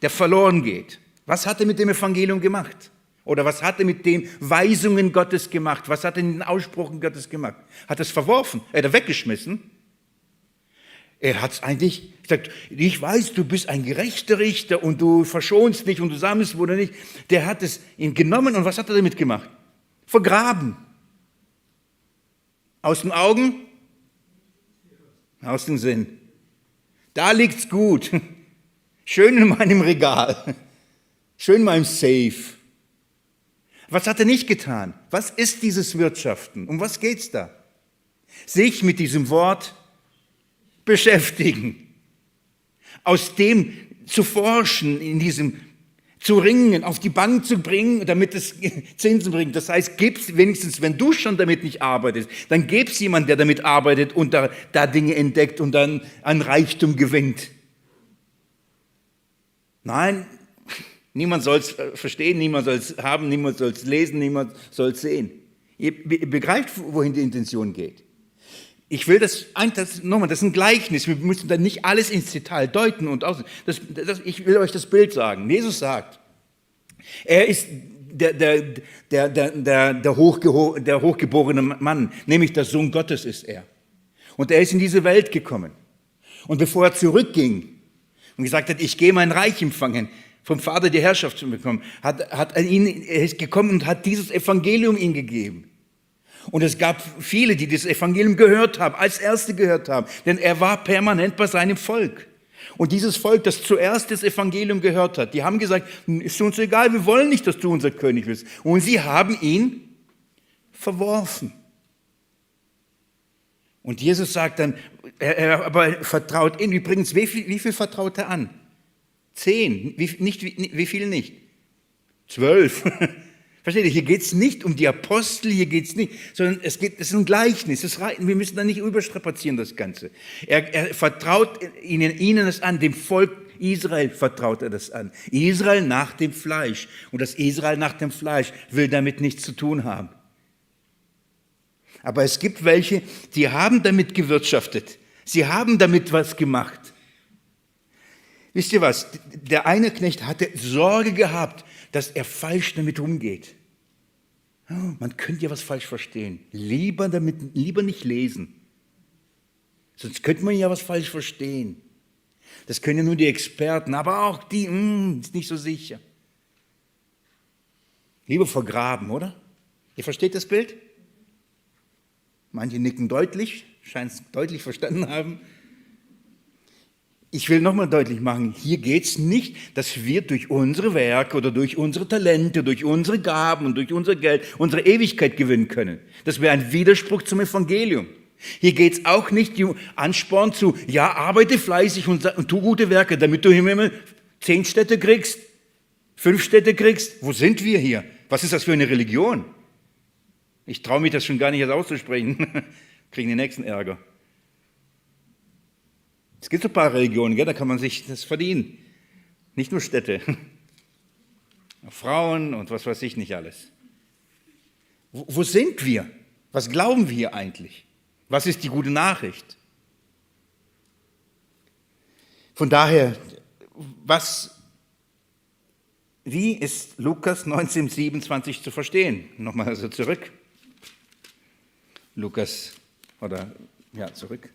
der verloren geht, was hat er mit dem Evangelium gemacht? Oder was hat er mit den Weisungen Gottes gemacht? Was hat er in den Aussprüchen Gottes gemacht? Hat er es verworfen? Er hat er weggeschmissen? Er hat es eigentlich gesagt, ich weiß, du bist ein gerechter Richter und du verschonst nicht und du sammelst wurde nicht. Der hat es ihn genommen und was hat er damit gemacht? Vergraben. Aus den Augen, aus dem Sinn. Da liegt's gut. Schön in meinem Regal. Schön in meinem Safe. Was hat er nicht getan? Was ist dieses Wirtschaften? Um was geht's da? Sich mit diesem Wort beschäftigen. Aus dem zu forschen, in diesem zu ringen, auf die Bank zu bringen, damit es Zinsen bringt. Das heißt, gib's wenigstens, wenn du schon damit nicht arbeitest, dann gib's jemand, der damit arbeitet und da, da Dinge entdeckt und dann an Reichtum gewinnt. Nein, Niemand soll es äh, verstehen, niemand soll es haben, niemand soll es lesen, niemand soll es sehen. Ihr begreift, wohin die Intention geht. Ich will das, das nochmal, das ist ein Gleichnis. Wir müssen da nicht alles ins Detail deuten und aus. Das, das, ich will euch das Bild sagen. Jesus sagt, er ist der, der, der, der, der, der, der hochgeborene Mann, nämlich der Sohn Gottes ist er. Und er ist in diese Welt gekommen. Und bevor er zurückging und gesagt hat, ich gehe mein Reich empfangen, vom Vater die Herrschaft zu bekommen, hat, hat ihn, er ist gekommen und hat dieses Evangelium ihm gegeben. Und es gab viele, die das Evangelium gehört haben, als Erste gehört haben, denn er war permanent bei seinem Volk. Und dieses Volk, das zuerst das Evangelium gehört hat, die haben gesagt, ist uns egal, wir wollen nicht, dass du unser König bist. Und sie haben ihn verworfen. Und Jesus sagt dann, er, er aber vertraut ihn. Übrigens, wie viel, wie viel vertraut er an? Zehn, wie, nicht, wie, wie viel nicht? Zwölf. Versteht ihr, hier geht es nicht um die Apostel, hier geht es nicht, sondern es, geht, es ist ein Gleichnis. Es, wir müssen da nicht überstrapazieren, das Ganze. Er, er vertraut ihnen, ihnen das an, dem Volk Israel vertraut er das an. Israel nach dem Fleisch. Und das Israel nach dem Fleisch will damit nichts zu tun haben. Aber es gibt welche, die haben damit gewirtschaftet. Sie haben damit was gemacht. Wisst ihr was? Der eine Knecht hatte Sorge gehabt, dass er falsch damit umgeht. Man könnte ja was falsch verstehen. Lieber, damit, lieber nicht lesen. Sonst könnte man ja was falsch verstehen. Das können ja nur die Experten, aber auch die, mh, hm, ist nicht so sicher. Lieber vergraben, oder? Ihr versteht das Bild? Manche nicken deutlich, scheinen es deutlich verstanden haben. Ich will nochmal deutlich machen, hier geht es nicht, dass wir durch unsere Werke oder durch unsere Talente, durch unsere Gaben und durch unser Geld unsere Ewigkeit gewinnen können. Das wäre ein Widerspruch zum Evangelium. Hier geht es auch nicht um Ansporn zu, ja, arbeite fleißig und, und tu gute Werke, damit du im Himmel zehn Städte kriegst, fünf Städte kriegst. Wo sind wir hier? Was ist das für eine Religion? Ich traue mich das schon gar nicht auszusprechen. Kriegen die nächsten Ärger. Es gibt so ein paar Religionen, gell? da kann man sich das verdienen. Nicht nur Städte. Frauen und was weiß ich nicht alles. Wo, wo sind wir? Was glauben wir eigentlich? Was ist die gute Nachricht? Von daher, was, wie ist Lukas 1927 zu verstehen? Nochmal also zurück. Lukas, oder ja, zurück.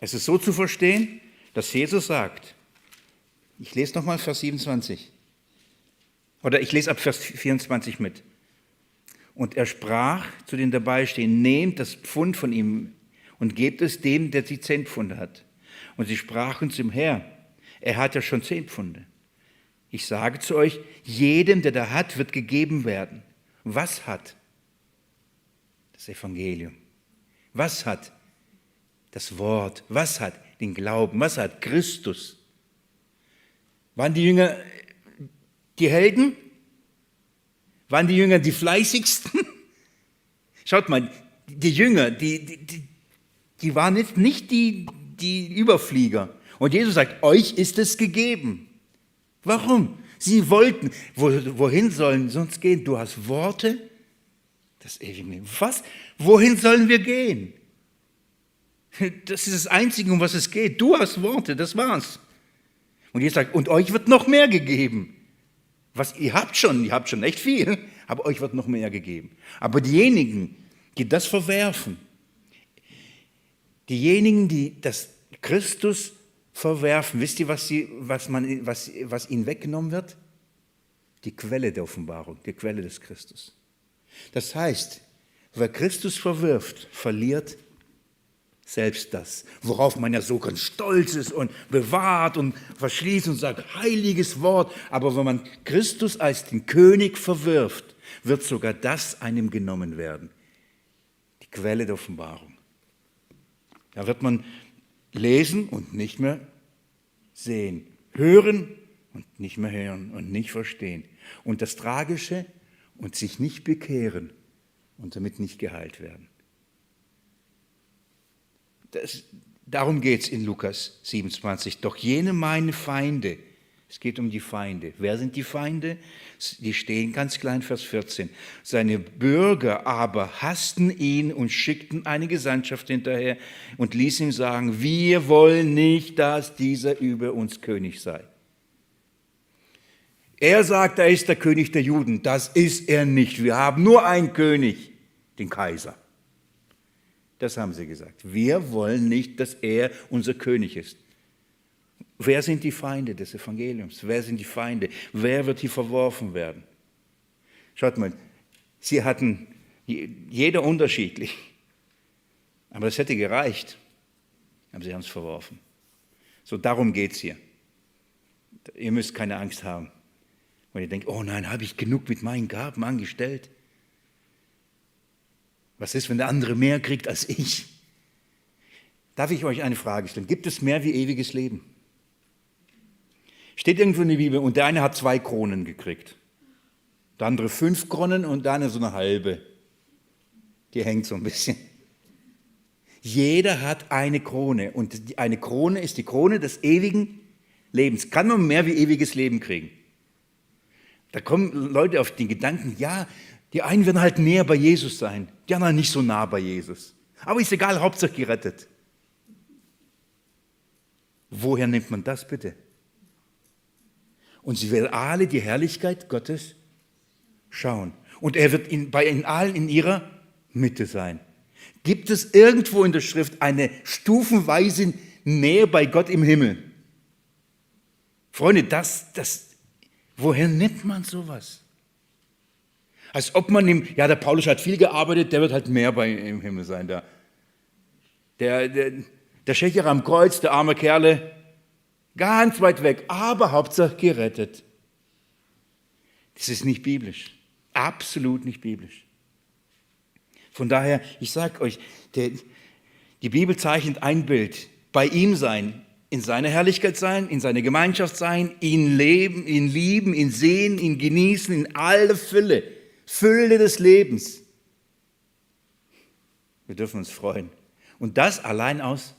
Es ist so zu verstehen, dass Jesus sagt, ich lese nochmal Vers 27, oder ich lese ab Vers 24 mit. Und er sprach zu den dabei stehen, nehmt das Pfund von ihm und gebt es dem, der die zehn Pfunde hat. Und sie sprachen zum Herr, er hat ja schon zehn Pfunde. Ich sage zu euch, jedem, der da hat, wird gegeben werden. Was hat? Das Evangelium. Was hat? Das Wort. Was hat? Den Glauben. Was hat? Christus. Waren die Jünger die Helden? Waren die Jünger die fleißigsten? Schaut mal, die Jünger, die, die, die waren jetzt nicht die, die Überflieger. Und Jesus sagt, euch ist es gegeben. Warum? Sie wollten. wohin sollen sonst gehen? Du hast Worte, das ewige Leben. Was? Wohin sollen wir gehen? Das ist das Einzige, um was es geht. Du hast Worte, das war's. Und Jesus sagt, und euch wird noch mehr gegeben. Was ihr habt schon, ihr habt schon echt viel, aber euch wird noch mehr gegeben. Aber diejenigen, die das verwerfen, diejenigen, die das Christus verwerfen, wisst ihr, was, sie, was, man, was, was ihnen weggenommen wird? Die Quelle der Offenbarung, die Quelle des Christus. Das heißt, wer Christus verwirft, verliert selbst das, worauf man ja so ganz stolz ist und bewahrt und verschließt und sagt, heiliges Wort. Aber wenn man Christus als den König verwirft, wird sogar das einem genommen werden. Die Quelle der Offenbarung. Da wird man lesen und nicht mehr sehen, hören und nicht mehr hören und nicht verstehen. Und das Tragische, und sich nicht bekehren und damit nicht geheilt werden. Das, darum geht es in Lukas 27. Doch jene meine Feinde, es geht um die Feinde. Wer sind die Feinde? Die stehen ganz klein, Vers 14. Seine Bürger aber hassten ihn und schickten eine Gesandtschaft hinterher und ließen ihm sagen, wir wollen nicht, dass dieser über uns König sei. Er sagt, er ist der König der Juden. Das ist er nicht. Wir haben nur einen König, den Kaiser. Das haben sie gesagt. Wir wollen nicht, dass er unser König ist. Wer sind die Feinde des Evangeliums? Wer sind die Feinde? Wer wird hier verworfen werden? Schaut mal, sie hatten jeder unterschiedlich, aber es hätte gereicht, aber sie haben es verworfen. So, darum geht es hier. Ihr müsst keine Angst haben, weil ihr denkt, oh nein, habe ich genug mit meinen Gaben angestellt? Was ist, wenn der andere mehr kriegt als ich? Darf ich euch eine Frage stellen? Gibt es mehr wie ewiges Leben? Steht irgendwo in der Bibel, und der eine hat zwei Kronen gekriegt. Der andere fünf Kronen und der eine so eine halbe. Die hängt so ein bisschen. Jeder hat eine Krone und eine Krone ist die Krone des ewigen Lebens. Kann man mehr wie ewiges Leben kriegen? Da kommen Leute auf den Gedanken, ja, die einen werden halt näher bei Jesus sein, die anderen nicht so nah bei Jesus. Aber ist egal, Hauptsache gerettet. Woher nimmt man das bitte? Und sie werden alle die Herrlichkeit Gottes schauen. Und er wird in, bei ihnen allen in ihrer Mitte sein. Gibt es irgendwo in der Schrift eine stufenweise Nähe bei Gott im Himmel? Freunde, das, das, woher nimmt man sowas? Als ob man ihm, ja, der Paulus hat viel gearbeitet, der wird halt mehr bei im Himmel sein. Der, der, der, der Schächer am Kreuz, der arme Kerle, Ganz weit weg, aber Hauptsache gerettet. Das ist nicht biblisch. Absolut nicht biblisch. Von daher, ich sage euch, der, die Bibel zeichnet ein Bild. Bei ihm sein in seiner Herrlichkeit sein, in seiner Gemeinschaft sein, ihn leben, ihn lieben, ihn sehen, ihn genießen in aller Fülle, Fülle des Lebens. Wir dürfen uns freuen. Und das allein aus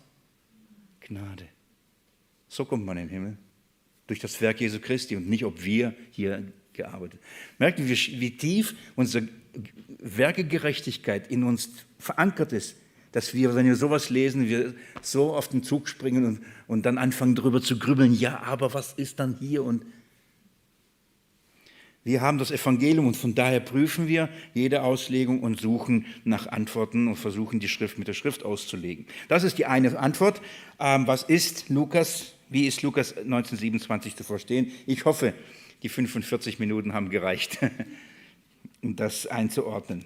Gnade. So kommt man den Himmel. Durch das Werk Jesu Christi und nicht, ob wir hier gearbeitet haben. Merkt ihr, wie, wie tief unsere Werkegerechtigkeit in uns verankert ist, dass wir, wenn wir sowas lesen, wir so auf den Zug springen und, und dann anfangen darüber zu grübeln, ja, aber was ist dann hier und wir haben das Evangelium und von daher prüfen wir jede Auslegung und suchen nach Antworten und versuchen die Schrift mit der Schrift auszulegen. Das ist die eine Antwort. Ähm, was ist Lukas? Wie ist Lukas 1927 zu verstehen? Ich hoffe, die 45 Minuten haben gereicht, um das einzuordnen.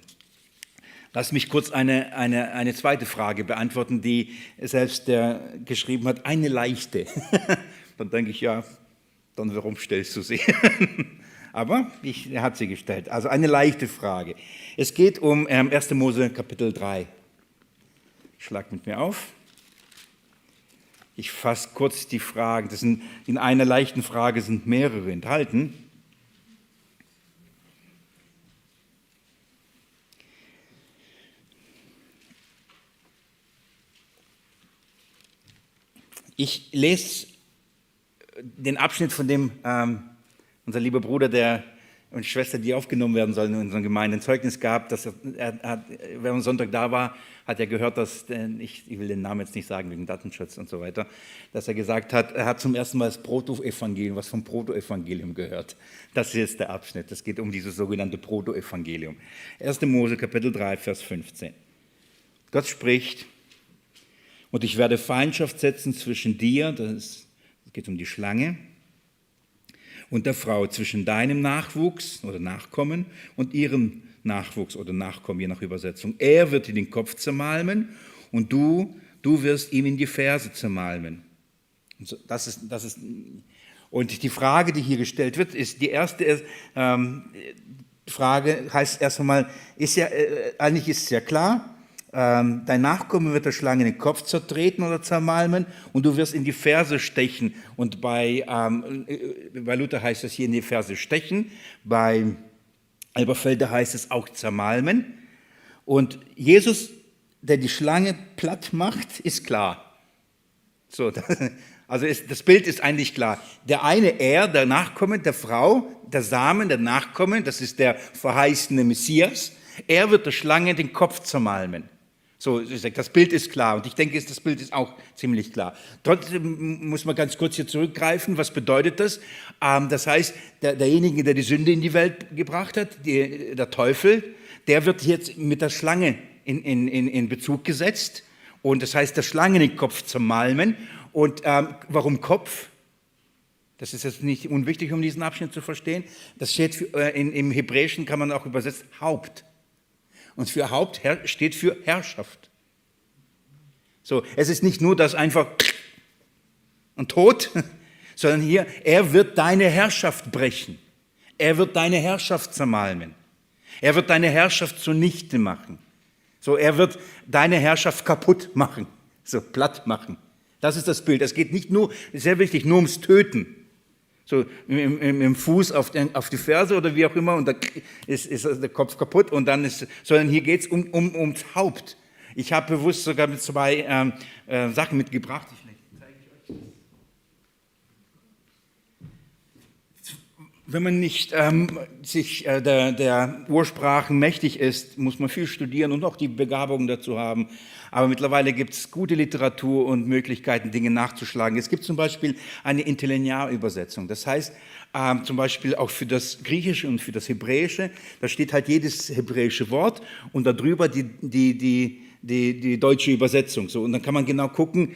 Lass mich kurz eine, eine, eine zweite Frage beantworten, die selbst der geschrieben hat, eine leichte. dann denke ich, ja, dann warum stellst du sie? Aber ich, er hat sie gestellt. Also eine leichte Frage. Es geht um ähm, 1. Mose Kapitel 3. Schlag mit mir auf. Ich fasse kurz die Fragen. Das sind, in einer leichten Frage sind mehrere enthalten. Ich lese den Abschnitt, von dem ähm, unser lieber Bruder der, und Schwester, die aufgenommen werden sollen in unserer Gemeinde, ein Zeugnis gab, dass er, er hat, wenn am Sonntag da war, hat er gehört, dass, ich, ich will den Namen jetzt nicht sagen wegen Datenschutz und so weiter, dass er gesagt hat, er hat zum ersten Mal das Proto-Evangelium, was vom Proto-Evangelium gehört. Das hier ist der Abschnitt, das geht um dieses sogenannte Proto-Evangelium. 1. Mose, Kapitel 3, Vers 15. Gott spricht, und ich werde Feindschaft setzen zwischen dir, das geht um die Schlange, und der Frau, zwischen deinem Nachwuchs oder Nachkommen und ihrem Nachwuchs oder Nachkommen, je nach Übersetzung. Er wird dir den Kopf zermalmen und du, du wirst ihm in die Ferse zermalmen. Und das ist, das ist, und die Frage, die hier gestellt wird, ist, die erste ähm, Frage heißt erst einmal, ist ja, äh, eigentlich ist es ja klar, ähm, dein Nachkommen wird der Schlange den Kopf zertreten oder zermalmen und du wirst in die Ferse stechen. Und bei, ähm, äh, bei Luther heißt es hier in die Ferse stechen, bei Elberfelder heißt es auch zermalmen. Und Jesus, der die Schlange platt macht, ist klar. So, also ist, das Bild ist eigentlich klar. Der eine, er, der Nachkommen der Frau, der Samen, der Nachkommen, das ist der verheißene Messias, er wird der Schlange den Kopf zermalmen. So, das Bild ist klar und ich denke, das Bild ist auch ziemlich klar. Trotzdem muss man ganz kurz hier zurückgreifen. Was bedeutet das? Ähm, das heißt, der, derjenige, der die Sünde in die Welt gebracht hat, der Teufel, der wird jetzt mit der Schlange in, in, in Bezug gesetzt und das heißt, der Schlange den Kopf zermalmen. Und ähm, warum Kopf? Das ist jetzt nicht unwichtig, um diesen Abschnitt zu verstehen. Das steht für, äh, in, im Hebräischen kann man auch übersetzen Haupt. Und für Haupt steht für Herrschaft. So, es ist nicht nur das einfach und Tod, sondern hier, er wird deine Herrschaft brechen. Er wird deine Herrschaft zermalmen. Er wird deine Herrschaft zunichte machen. So, er wird deine Herrschaft kaputt machen, so platt machen. Das ist das Bild. Es geht nicht nur, sehr wichtig, nur ums Töten. So im, im, Fuß auf, den, auf, die Ferse oder wie auch immer und da ist, ist der Kopf kaputt und dann ist, sondern hier geht es um, um, ums Haupt. Ich habe bewusst sogar mit zwei ähm, äh, Sachen mitgebracht. Wenn man nicht ähm, sich äh, der, der Ursprachen mächtig ist, muss man viel studieren und auch die Begabung dazu haben. Aber mittlerweile gibt es gute Literatur und Möglichkeiten, Dinge nachzuschlagen. Es gibt zum Beispiel eine Interlinearübersetzung. Das heißt, ähm, zum Beispiel auch für das Griechische und für das Hebräische, da steht halt jedes hebräische Wort und darüber die, die, die, die, die deutsche Übersetzung. So, und dann kann man genau gucken,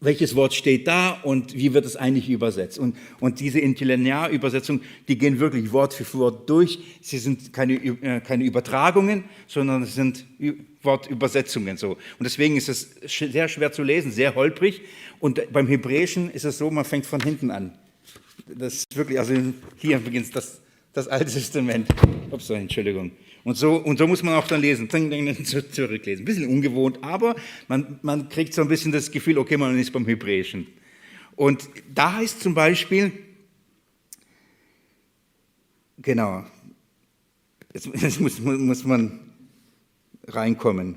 welches Wort steht da und wie wird es eigentlich übersetzt. Und, und diese Interlinearübersetzung, die gehen wirklich Wort für Wort durch. Sie sind keine, äh, keine Übertragungen, sondern es sind Wortübersetzungen so. Und deswegen ist es sehr schwer zu lesen, sehr holprig. Und beim Hebräischen ist es so, man fängt von hinten an. Das ist wirklich, also hier beginnt das, das Alte Testament. Ups, Entschuldigung. Und so, und so muss man auch dann lesen, zurücklesen. Ein bisschen ungewohnt, aber man, man kriegt so ein bisschen das Gefühl, okay, man ist beim Hebräischen. Und da heißt zum Beispiel, genau, jetzt muss, muss man reinkommen.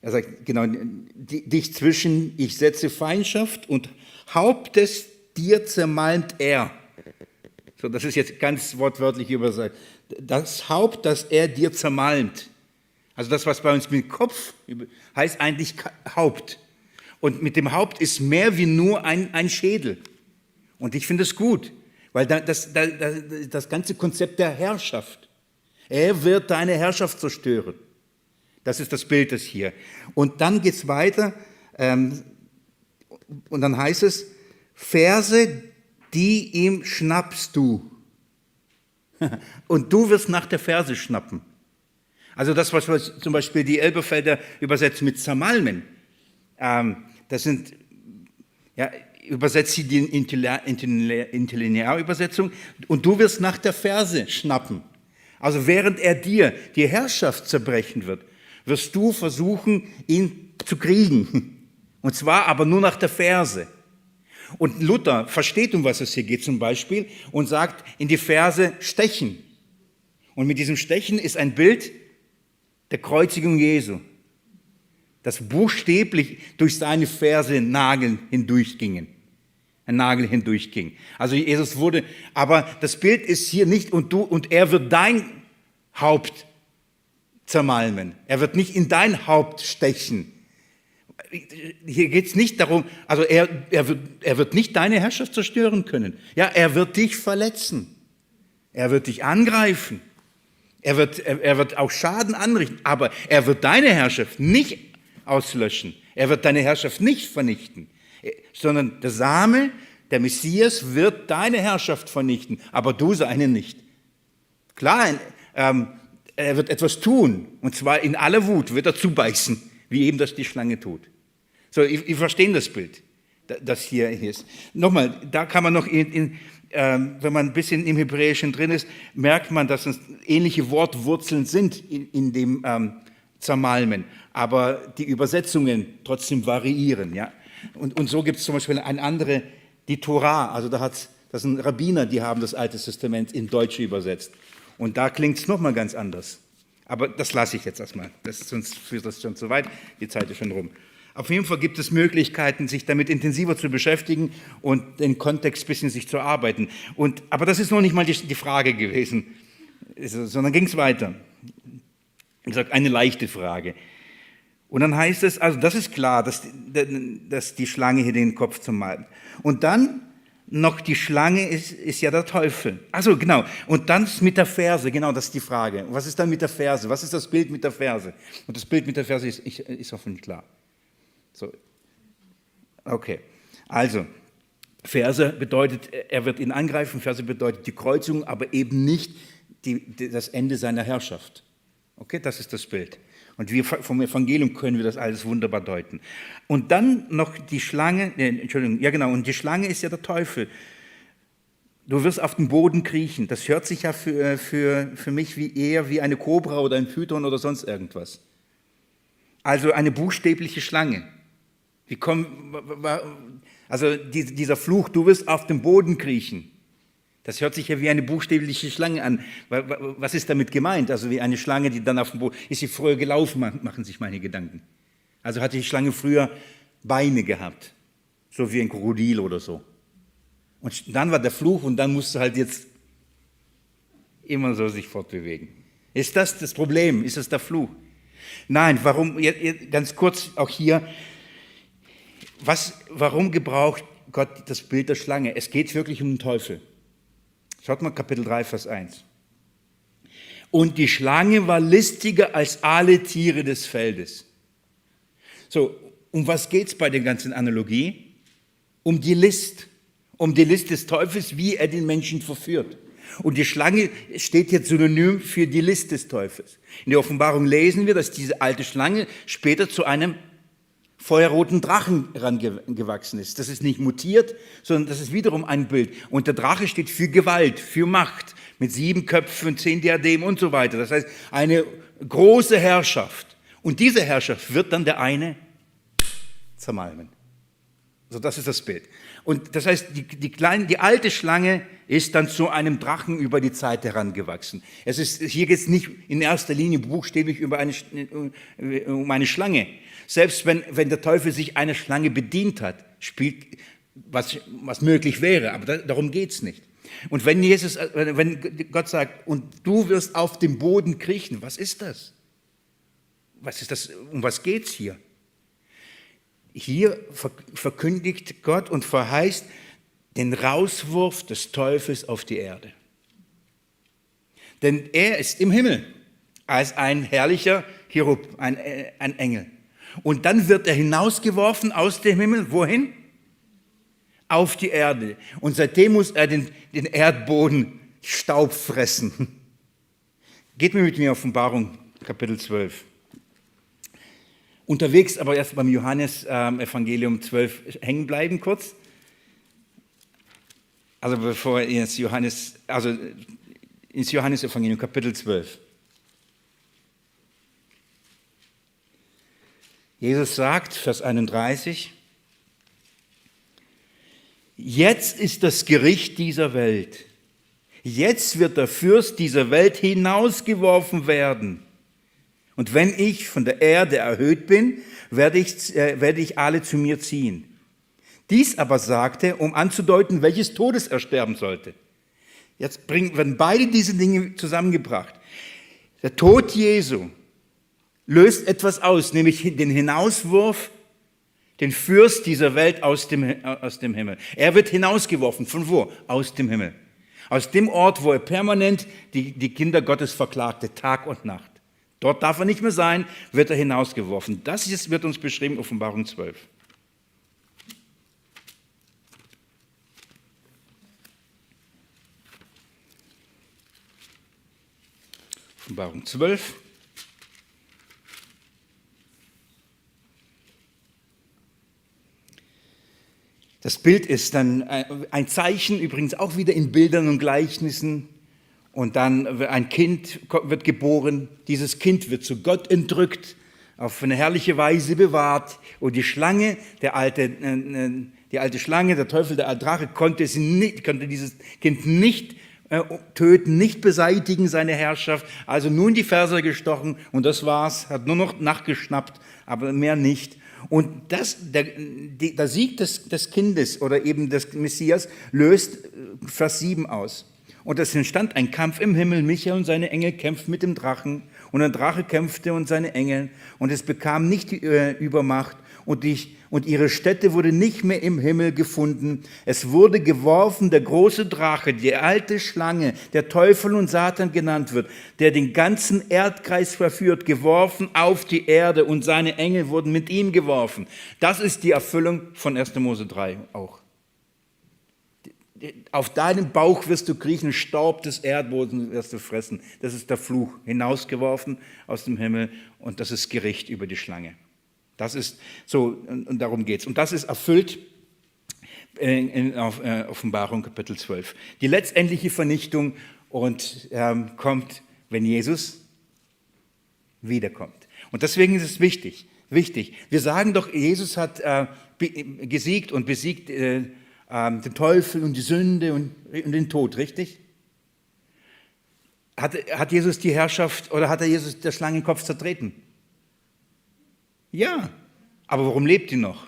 Er sagt, genau, dich zwischen, ich setze Feindschaft und Hauptes dir zermalmt er. So, das ist jetzt ganz wortwörtlich übersetzt. Das Haupt, das er dir zermalmt. Also das, was bei uns mit Kopf heißt eigentlich Haupt. Und mit dem Haupt ist mehr wie nur ein, ein Schädel. Und ich finde es gut, weil das, das, das ganze Konzept der Herrschaft, er wird deine Herrschaft zerstören. Das ist das Bild das hier. Und dann geht es weiter ähm, und dann heißt es, Verse, die ihm schnappst du. Und du wirst nach der Verse schnappen. Also das, was zum Beispiel die Elberfelder übersetzt mit Zermalmen, ähm, das sind, ja, übersetzt sie die Interlinearübersetzung, und du wirst nach der Verse schnappen. Also während er dir die Herrschaft zerbrechen wird, wirst du versuchen, ihn zu kriegen. Und zwar aber nur nach der Verse. Und Luther versteht, um was es hier geht zum Beispiel, und sagt in die Verse stechen. Und mit diesem Stechen ist ein Bild der Kreuzigung Jesu, das buchstäblich durch seine Verse Nageln hindurchgingen. Ein Nagel hindurchging. Also Jesus wurde, aber das Bild ist hier nicht und du und er wird dein Haupt zermalmen. Er wird nicht in dein Haupt stechen. Hier geht es nicht darum, also er, er, wird, er wird nicht deine Herrschaft zerstören können. Ja, er wird dich verletzen. Er wird dich angreifen. Er wird, er, er wird auch Schaden anrichten. Aber er wird deine Herrschaft nicht auslöschen. Er wird deine Herrschaft nicht vernichten. Sondern der Same, der Messias, wird deine Herrschaft vernichten. Aber du seine nicht. Klar, ähm, er wird etwas tun. Und zwar in aller Wut wird er zubeißen, wie eben das die Schlange tut. So, ich, ich verstehe das Bild, das hier ist. Nochmal, da kann man noch, in, in, äh, wenn man ein bisschen im Hebräischen drin ist, merkt man, dass es ähnliche Wortwurzeln sind in, in dem ähm, Zermalmen, aber die Übersetzungen trotzdem variieren. Ja? Und, und so gibt es zum Beispiel eine andere, die Torah, also da hat das sind Rabbiner, die haben das Alte Testament in Deutsch übersetzt. Und da klingt es nochmal ganz anders. Aber das lasse ich jetzt erstmal, das, sonst führt das schon zu weit, die Zeit ist schon rum. Auf jeden Fall gibt es Möglichkeiten, sich damit intensiver zu beschäftigen und den Kontext ein bisschen sich zu arbeiten. Und, aber das ist noch nicht mal die, die Frage gewesen, sondern ging es weiter. Ich sage, eine leichte Frage. Und dann heißt es, also das ist klar, dass, dass die Schlange hier den Kopf zermalmt. Und dann noch die Schlange ist, ist ja der Teufel. Also genau. Und dann mit der Verse, genau, das ist die Frage. Was ist dann mit der Verse? Was ist das Bild mit der Verse? Und das Bild mit der Verse ist, ist hoffentlich klar. So. Okay. Also, Verse bedeutet, er wird ihn angreifen, Verse bedeutet die Kreuzung, aber eben nicht die, die, das Ende seiner Herrschaft. Okay, das ist das Bild. Und wir vom Evangelium können wir das alles wunderbar deuten. Und dann noch die Schlange, äh, Entschuldigung, ja genau, und die Schlange ist ja der Teufel. Du wirst auf den Boden kriechen. Das hört sich ja für, für, für mich wie eher wie eine Kobra oder ein Python oder sonst irgendwas. Also eine buchstäbliche Schlange. Wie komm, also dieser Fluch, du wirst auf den Boden kriechen. Das hört sich ja wie eine buchstäbliche Schlange an. Was ist damit gemeint? Also wie eine Schlange, die dann auf dem Boden, ist sie früher gelaufen, machen sich meine Gedanken. Also hatte die Schlange früher Beine gehabt, so wie ein Krokodil oder so. Und dann war der Fluch und dann musste halt jetzt immer so sich fortbewegen. Ist das das Problem? Ist das der Fluch? Nein, warum, ganz kurz auch hier, was, warum gebraucht Gott das Bild der Schlange? Es geht wirklich um den Teufel. Schaut mal Kapitel 3, Vers 1. Und die Schlange war listiger als alle Tiere des Feldes. So, um was geht es bei der ganzen Analogie? Um die List. Um die List des Teufels, wie er den Menschen verführt. Und die Schlange steht jetzt synonym für die List des Teufels. In der Offenbarung lesen wir, dass diese alte Schlange später zu einem feuerroten Drachen herangewachsen ist. Das ist nicht mutiert, sondern das ist wiederum ein Bild. Und der Drache steht für Gewalt, für Macht, mit sieben Köpfen, zehn Diademen und so weiter. Das heißt, eine große Herrschaft. Und diese Herrschaft wird dann der eine zermalmen. So, das ist das Bild. Und das heißt, die, die, kleine, die alte Schlange ist dann zu einem Drachen über die Zeit herangewachsen. Es ist, hier geht es nicht in erster Linie buchstäblich über eine, um eine Schlange. Selbst wenn, wenn der Teufel sich einer Schlange bedient hat, spielt, was, was möglich wäre, aber da, darum geht es nicht. Und wenn, Jesus, wenn Gott sagt, und du wirst auf dem Boden kriechen, was ist das? Was ist das? Um was geht es hier? Hier verkündigt Gott und verheißt den Rauswurf des Teufels auf die Erde. Denn er ist im Himmel als ein herrlicher Cherub, ein, äh, ein Engel. Und dann wird er hinausgeworfen aus dem Himmel. Wohin? Auf die Erde. Und seitdem muss er den, den Erdboden Staub fressen. Geht mir mit mir Offenbarung, Kapitel 12. Unterwegs aber erst beim Johannes-Evangelium ähm, 12 hängen bleiben kurz. Also bevor ins Johannes, also ins Johannes-Evangelium, Kapitel 12. Jesus sagt, Vers 31, jetzt ist das Gericht dieser Welt. Jetzt wird der Fürst dieser Welt hinausgeworfen werden. Und wenn ich von der Erde erhöht bin, werde ich, äh, werde ich alle zu mir ziehen. Dies aber sagte, um anzudeuten, welches Todes er sterben sollte. Jetzt bringen, werden beide diese Dinge zusammengebracht. Der Tod Jesu löst etwas aus, nämlich den Hinauswurf, den Fürst dieser Welt aus dem, aus dem Himmel. Er wird hinausgeworfen. Von wo? Aus dem Himmel. Aus dem Ort, wo er permanent die, die Kinder Gottes verklagte, Tag und Nacht. Dort darf er nicht mehr sein, wird er hinausgeworfen. Das ist, wird uns beschrieben, Offenbarung 12. Offenbarung 12. Das Bild ist dann ein Zeichen, übrigens auch wieder in Bildern und Gleichnissen, und dann ein Kind wird geboren, dieses Kind wird zu Gott entrückt, auf eine herrliche Weise bewahrt. Und die Schlange, der alte, äh, äh, die alte Schlange, der Teufel, der Drache, konnte, sie nicht, konnte dieses Kind nicht äh, töten, nicht beseitigen, seine Herrschaft. Also nun die Ferse gestochen und das war's, hat nur noch nachgeschnappt, aber mehr nicht. Und das, der, der Sieg des, des Kindes oder eben des Messias löst Vers 7 aus. Und es entstand ein Kampf im Himmel. Michael und seine Engel kämpften mit dem Drachen. Und der Drache kämpfte und seine Engel. Und es bekam nicht die äh, Übermacht. Und, die, und ihre Stätte wurde nicht mehr im Himmel gefunden. Es wurde geworfen der große Drache, die alte Schlange, der Teufel und Satan genannt wird, der den ganzen Erdkreis verführt, geworfen auf die Erde. Und seine Engel wurden mit ihm geworfen. Das ist die Erfüllung von 1. Mose 3 auch auf deinem Bauch wirst du kriechen, Staub des Erdbodens wirst du fressen. Das ist der Fluch, hinausgeworfen aus dem Himmel und das ist Gericht über die Schlange. Das ist so, und darum geht es. Und das ist erfüllt in, äh, Offenbarung Kapitel 12. Die letztendliche Vernichtung und ähm, kommt, wenn Jesus wiederkommt. Und deswegen ist es wichtig, wichtig. Wir sagen doch, Jesus hat äh, gesiegt und besiegt äh, ähm, den Teufel und die Sünde und, und den Tod, richtig? Hat, hat Jesus die Herrschaft oder hat er Jesus der Schlangenkopf zertreten? Ja, aber warum lebt die noch?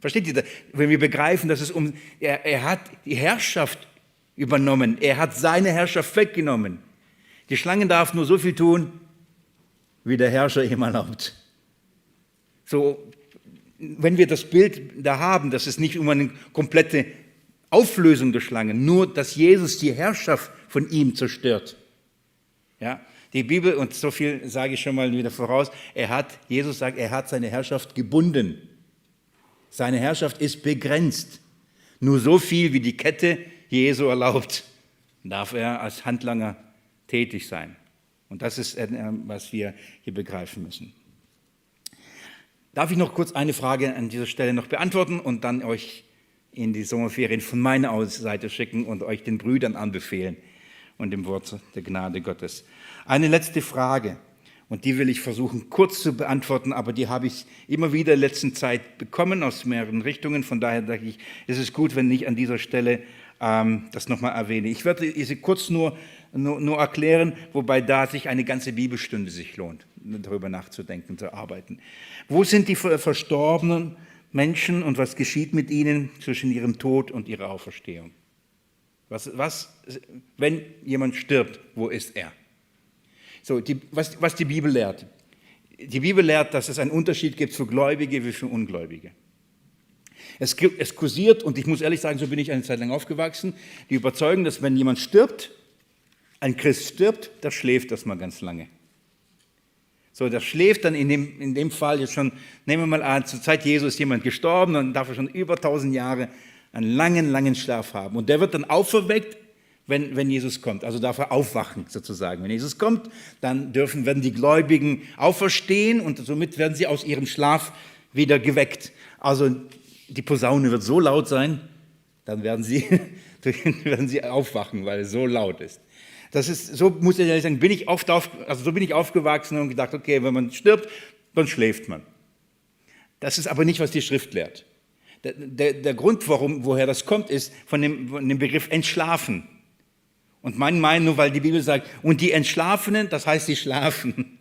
Versteht ihr? Wenn wir begreifen, dass es um, er, er hat die Herrschaft übernommen, er hat seine Herrschaft weggenommen. Die Schlange darf nur so viel tun, wie der Herrscher ihm erlaubt. So wenn wir das Bild da haben, dass es nicht um eine komplette Auflösung der Schlange, nur dass Jesus die Herrschaft von ihm zerstört. Ja, die Bibel, und so viel sage ich schon mal wieder voraus, er hat, Jesus sagt, er hat seine Herrschaft gebunden. Seine Herrschaft ist begrenzt. Nur so viel, wie die Kette Jesu erlaubt, darf er als Handlanger tätig sein. Und das ist, was wir hier begreifen müssen. Darf ich noch kurz eine Frage an dieser Stelle noch beantworten und dann euch in die Sommerferien von meiner Seite schicken und euch den Brüdern anbefehlen und dem Wort der Gnade Gottes. Eine letzte Frage. Und die will ich versuchen kurz zu beantworten, aber die habe ich immer wieder in letzter Zeit bekommen aus mehreren Richtungen. Von daher denke ich, es ist gut, wenn ich an dieser Stelle ähm, das nochmal erwähne. Ich werde sie kurz nur, nur, nur, erklären, wobei da sich eine ganze Bibelstunde sich lohnt, darüber nachzudenken, zu arbeiten. Wo sind die verstorbenen Menschen und was geschieht mit ihnen zwischen ihrem Tod und ihrer Auferstehung? Was, was, wenn jemand stirbt, wo ist er? So, die, was, was die Bibel lehrt. Die Bibel lehrt, dass es einen Unterschied gibt für Gläubige wie für Ungläubige. Es, es kursiert, und ich muss ehrlich sagen, so bin ich eine Zeit lang aufgewachsen, die Überzeugung, dass wenn jemand stirbt, ein Christ stirbt, der schläft das mal ganz lange. So, der schläft dann in dem, in dem Fall jetzt schon, nehmen wir mal an, zur Zeit Jesu ist jemand gestorben, dann darf er schon über tausend Jahre einen langen, langen Schlaf haben. Und der wird dann auferweckt, wenn, wenn Jesus kommt. Also darf er aufwachen sozusagen. Wenn Jesus kommt, dann dürfen, werden die Gläubigen auferstehen und somit werden sie aus ihrem Schlaf wieder geweckt. Also die Posaune wird so laut sein, dann werden sie, werden sie aufwachen, weil es so laut ist. Das ist, so muss ich ehrlich sagen, bin ich oft auf, also so bin ich aufgewachsen und gedacht, okay, wenn man stirbt, dann schläft man. Das ist aber nicht, was die Schrift lehrt. Der, der, der Grund, warum, woher das kommt, ist von dem, von dem Begriff entschlafen. Und mein meinen nur, weil die Bibel sagt, und die Entschlafenen, das heißt, sie schlafen.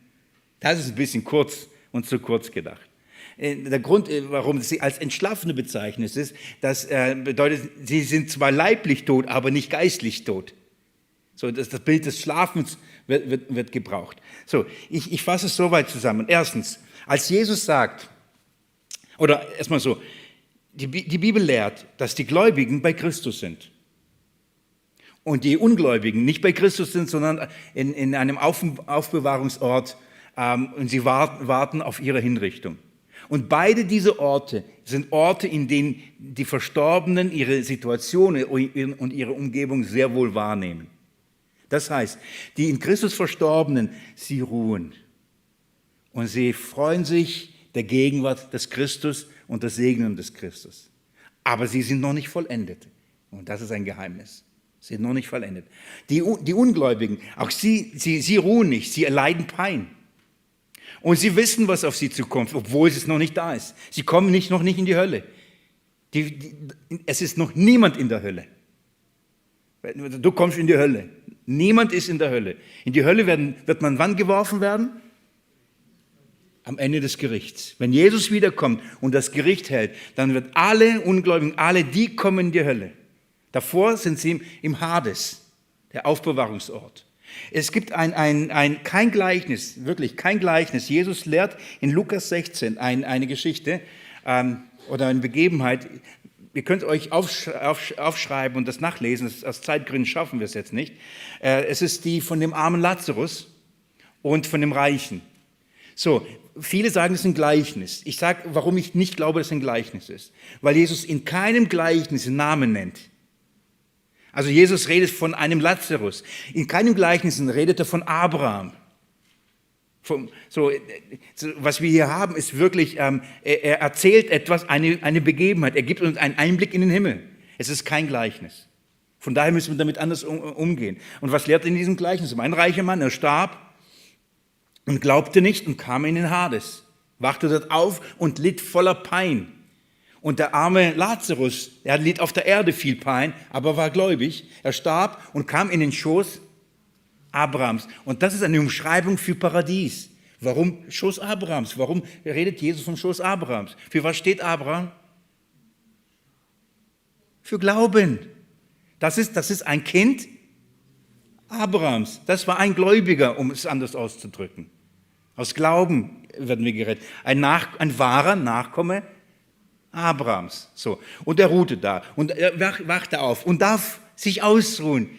Das ist ein bisschen kurz und zu kurz gedacht. Äh, der Grund, äh, warum sie als Entschlafene bezeichnet ist, das äh, bedeutet, sie sind zwar leiblich tot, aber nicht geistlich tot. So, das, das Bild des Schlafens wird, wird, wird gebraucht. So, ich, ich fasse es soweit zusammen. Erstens, als Jesus sagt, oder erstmal so, die, die Bibel lehrt, dass die Gläubigen bei Christus sind. Und die Ungläubigen nicht bei Christus sind, sondern in, in einem Auf, Aufbewahrungsort ähm, und sie warten, warten auf ihre Hinrichtung. Und beide diese Orte sind Orte, in denen die Verstorbenen ihre Situation und ihre Umgebung sehr wohl wahrnehmen. Das heißt, die in Christus Verstorbenen, sie ruhen und sie freuen sich der Gegenwart des Christus und des Segnen des Christus. Aber sie sind noch nicht vollendet. Und das ist ein Geheimnis. Sie sind noch nicht vollendet. Die, die Ungläubigen, auch sie, sie, sie ruhen nicht, sie erleiden Pein. Und sie wissen, was auf sie zukommt, obwohl es noch nicht da ist. Sie kommen nicht, noch nicht in die Hölle. Die, die, es ist noch niemand in der Hölle. Du kommst in die Hölle. Niemand ist in der Hölle. In die Hölle werden, wird man wann geworfen werden? Am Ende des Gerichts. Wenn Jesus wiederkommt und das Gericht hält, dann wird alle Ungläubigen, alle die kommen in die Hölle. Davor sind sie im Hades, der Aufbewahrungsort. Es gibt ein, ein, ein, kein Gleichnis, wirklich kein Gleichnis. Jesus lehrt in Lukas 16 ein, eine Geschichte ähm, oder eine Begebenheit, Ihr könnt euch aufsch aufsch aufschreiben und das nachlesen. Aus Zeitgründen schaffen wir es jetzt nicht. Äh, es ist die von dem armen Lazarus und von dem Reichen. So, viele sagen, es ist ein Gleichnis. Ich sage, warum ich nicht glaube, dass es ein Gleichnis ist. Weil Jesus in keinem Gleichnis einen Namen nennt. Also Jesus redet von einem Lazarus. In keinem Gleichnis redet er von Abraham. So, was wir hier haben, ist wirklich, ähm, er, er, erzählt etwas, eine, eine Begebenheit. Er gibt uns einen Einblick in den Himmel. Es ist kein Gleichnis. Von daher müssen wir damit anders um, umgehen. Und was lehrt in diesem Gleichnis? Ein reicher Mann, er starb und glaubte nicht und kam in den Hades, wachte dort auf und litt voller Pein. Und der arme Lazarus, er litt auf der Erde viel Pein, aber war gläubig. Er starb und kam in den Schoß Abrahams. Und das ist eine Umschreibung für Paradies. Warum Schoß Abrahams? Warum redet Jesus von Schoß Abrahams? Für was steht Abraham? Für Glauben. Das ist, das ist ein Kind Abrahams. Das war ein Gläubiger, um es anders auszudrücken. Aus Glauben werden wir gerettet. Ein, Nach, ein wahrer Nachkomme Abrahams. So. Und er ruhte da und er wachte auf und darf sich ausruhen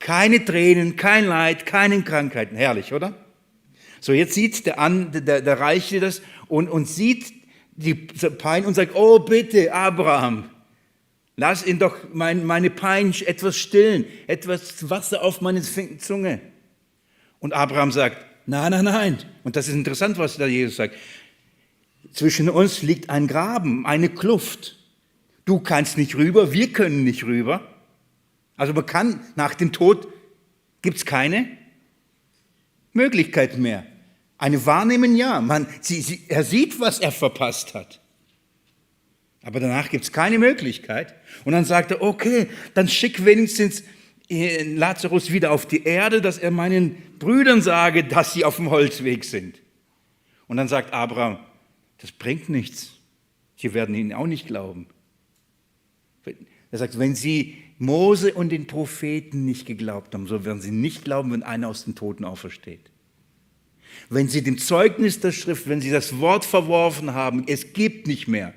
keine Tränen, kein Leid, keine Krankheiten. Herrlich, oder? So, jetzt sieht der, An, der, der Reiche das und, und sieht die Pein und sagt, oh bitte, Abraham, lass ihn doch mein, meine Pein etwas stillen, etwas Wasser auf meine Zunge. Und Abraham sagt, nein, nein, nein. Und das ist interessant, was da Jesus sagt. Zwischen uns liegt ein Graben, eine Kluft. Du kannst nicht rüber, wir können nicht rüber. Also man kann nach dem Tod, gibt es keine Möglichkeit mehr. Eine Wahrnehmen, ja. Man, sie, sie, er sieht, was er verpasst hat. Aber danach gibt es keine Möglichkeit. Und dann sagt er, okay, dann schick wenigstens Lazarus wieder auf die Erde, dass er meinen Brüdern sage, dass sie auf dem Holzweg sind. Und dann sagt Abraham, das bringt nichts. Sie werden ihnen auch nicht glauben. Er sagt, wenn sie Mose und den Propheten nicht geglaubt haben, so werden sie nicht glauben, wenn einer aus den Toten aufersteht. Wenn sie dem Zeugnis der Schrift, wenn sie das Wort verworfen haben, es gibt nicht mehr.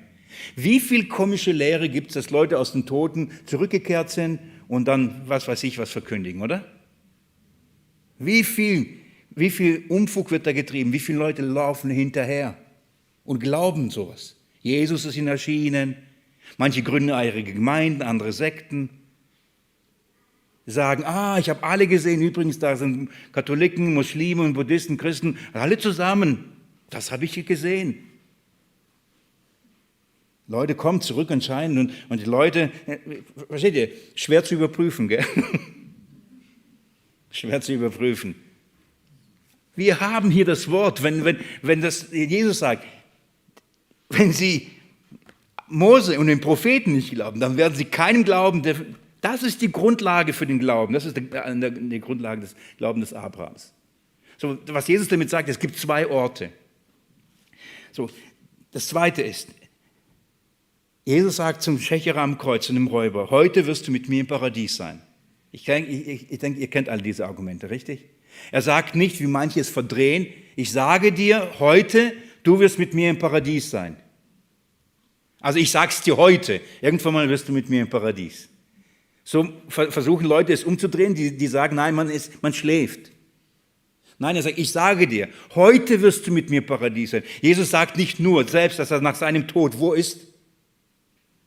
Wie viel komische Lehre gibt es, dass Leute aus den Toten zurückgekehrt sind und dann, was weiß ich, was verkündigen, oder? Wie viel, wie viel Umfug wird da getrieben? Wie viele Leute laufen hinterher und glauben sowas? Jesus ist ihnen erschienen. Manche gründen ihre Gemeinden, andere Sekten. Sagen, ah, ich habe alle gesehen. Übrigens, da sind Katholiken, Muslime und Buddhisten, Christen, alle zusammen. Das habe ich gesehen. Leute kommen zurück anscheinend und, und die Leute, äh, versteht ihr, schwer zu überprüfen, gell? schwer zu überprüfen. Wir haben hier das Wort, wenn, wenn, wenn das Jesus sagt, wenn sie Mose und den Propheten nicht glauben, dann werden sie keinem glauben. Das ist die Grundlage für den Glauben. Das ist die, die Grundlage des Glaubens des Abrahams. So, was Jesus damit sagt, es gibt zwei Orte. So, das zweite ist, Jesus sagt zum Schächerer am Kreuz, zu dem Räuber, heute wirst du mit mir im Paradies sein. Ich denke, ich, ich denke, ihr kennt alle diese Argumente, richtig? Er sagt nicht, wie manche es verdrehen, ich sage dir heute, du wirst mit mir im Paradies sein. Also ich sage es dir heute, irgendwann mal wirst du mit mir im Paradies. So versuchen Leute es umzudrehen, die, die sagen, nein, man, ist, man schläft. Nein, er sagt, ich sage dir, heute wirst du mit mir Paradies sein. Jesus sagt nicht nur selbst, dass er nach seinem Tod wo ist?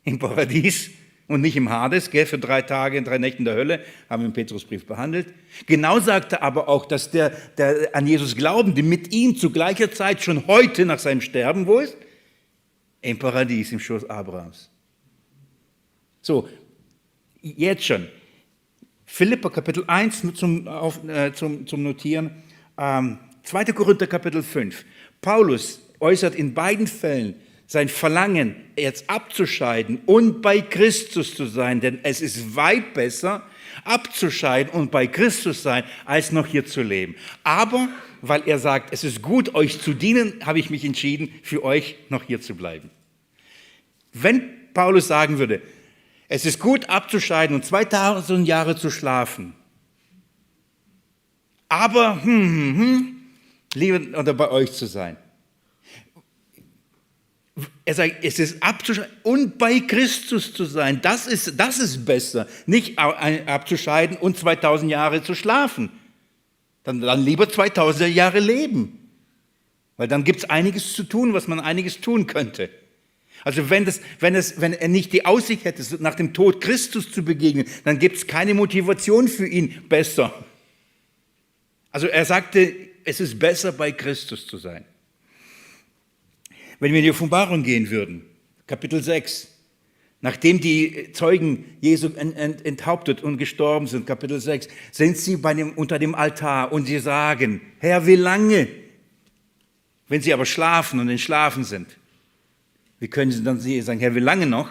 im Paradies und nicht im Hades, gell, für drei Tage und drei Nächte in der Hölle, haben wir im Petrusbrief behandelt. Genau sagte aber auch, dass der, der an Jesus Glaubende mit ihm zu gleicher Zeit schon heute nach seinem Sterben, wo ist? Im Paradies, im Schoß Abrahams. So, jetzt schon. Philippa Kapitel 1 zum, auf, äh, zum, zum Notieren. Ähm, 2. Korinther Kapitel 5. Paulus äußert in beiden Fällen sein Verlangen, jetzt abzuscheiden und bei Christus zu sein, denn es ist weit besser, abzuscheiden und bei Christus sein, als noch hier zu leben. Aber weil er sagt, es ist gut, euch zu dienen, habe ich mich entschieden, für euch noch hier zu bleiben. Wenn Paulus sagen würde, es ist gut abzuscheiden und 2000 Jahre zu schlafen, aber hm, hm, hm, lieber oder bei euch zu sein, er sagt, es ist abzuscheiden und bei Christus zu sein. Das ist, das ist besser. Nicht abzuscheiden und 2000 Jahre zu schlafen. Dann, dann lieber 2000 Jahre leben. Weil dann gibt es einiges zu tun, was man einiges tun könnte. Also wenn, das, wenn, es, wenn er nicht die Aussicht hätte, nach dem Tod Christus zu begegnen, dann gibt es keine Motivation für ihn besser. Also er sagte, es ist besser bei Christus zu sein. Wenn wir in die Offenbarung gehen würden, Kapitel 6, nachdem die Zeugen Jesu enthauptet und gestorben sind, Kapitel 6, sind sie bei dem, unter dem Altar und sie sagen, Herr, wie lange? Wenn sie aber schlafen und entschlafen sind, wie können sie dann sagen, Herr, wie lange noch?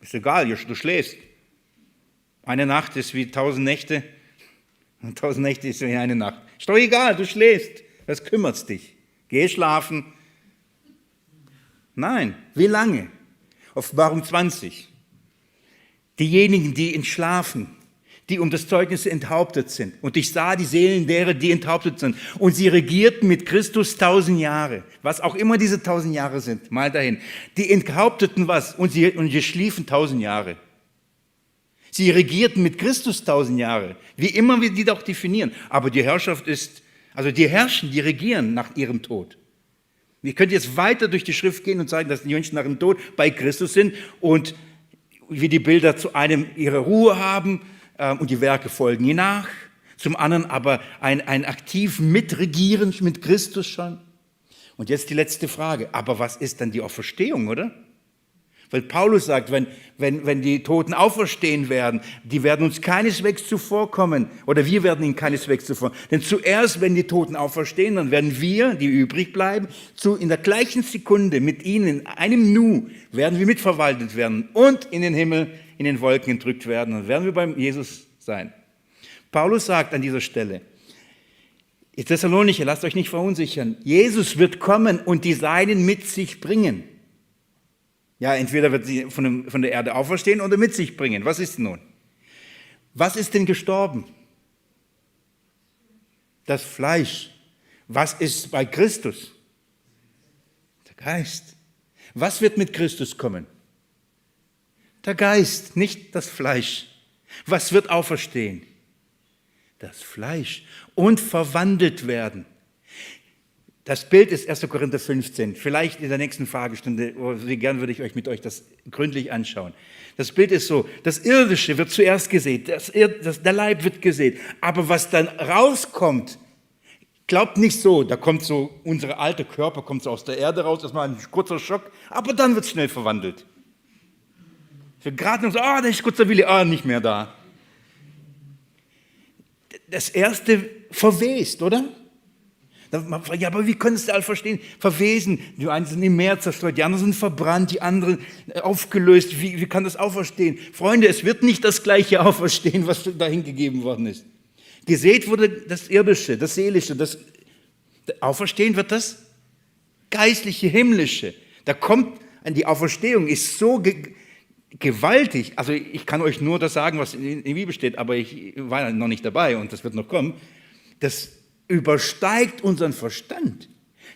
Ist egal, du schläfst. Eine Nacht ist wie tausend Nächte und tausend Nächte ist wie eine Nacht. Ist doch egal, du schläfst. Was kümmert's dich? Geh schlafen Nein, wie lange? Offenbarung 20. Diejenigen, die entschlafen, die um das Zeugnis enthauptet sind. Und ich sah die Seelen derer, die enthauptet sind. Und sie regierten mit Christus tausend Jahre. Was auch immer diese tausend Jahre sind, mal dahin. Die enthaupteten was? Und sie, und sie schliefen tausend Jahre. Sie regierten mit Christus tausend Jahre. Wie immer wir die doch definieren. Aber die Herrschaft ist, also die herrschen, die regieren nach ihrem Tod. Wir können jetzt weiter durch die Schrift gehen und sagen, dass die Menschen nach dem Tod bei Christus sind und wie die Bilder zu einem ihre Ruhe haben und die Werke folgen ihr nach. Zum anderen aber ein, ein aktiv Mitregieren mit Christus schon. Und jetzt die letzte Frage. Aber was ist dann die Auferstehung, oder? Weil Paulus sagt, wenn, wenn, wenn die Toten auferstehen werden, die werden uns keineswegs zuvorkommen oder wir werden ihnen keineswegs zuvorkommen. Denn zuerst, wenn die Toten auferstehen, dann werden wir, die übrig bleiben, zu, in der gleichen Sekunde mit ihnen, in einem Nu, werden wir mitverwaltet werden und in den Himmel, in den Wolken entrückt werden. Dann werden wir beim Jesus sein. Paulus sagt an dieser Stelle, Ihr Thessalonicher, lasst euch nicht verunsichern. Jesus wird kommen und die Seinen mit sich bringen. Ja, entweder wird sie von der Erde auferstehen oder mit sich bringen. Was ist nun? Was ist denn gestorben? Das Fleisch. Was ist bei Christus? Der Geist. Was wird mit Christus kommen? Der Geist, nicht das Fleisch. Was wird auferstehen? Das Fleisch und verwandelt werden. Das Bild ist 1. Korinther 15. Vielleicht in der nächsten Fragestunde, wie gern würde ich euch mit euch das gründlich anschauen. Das Bild ist so, das Irdische wird zuerst gesät, das, das, der Leib wird gesät, aber was dann rauskommt, glaubt nicht so, da kommt so, unser alter Körper kommt so aus der Erde raus, war ein kurzer Schock, aber dann wird es schnell verwandelt. Wir gerade noch so, ah, oh, da ist kurzer Wille, ah, oh, nicht mehr da. Das erste verwest, oder? Ja, aber wie können Sie alle verstehen? Verwesen. Die einen sind im Meer zerstört, die anderen sind verbrannt, die anderen äh, aufgelöst. Wie, wie kann das auferstehen? Freunde, es wird nicht das Gleiche auferstehen, was dahin gegeben worden ist. Gesät wurde das Irdische, das Seelische. Das Auferstehen wird das Geistliche, Himmlische. Da kommt die Auferstehung, ist so gewaltig. Also ich kann euch nur das sagen, was in der Bibel steht, aber ich war noch nicht dabei und das wird noch kommen. Das übersteigt unseren Verstand.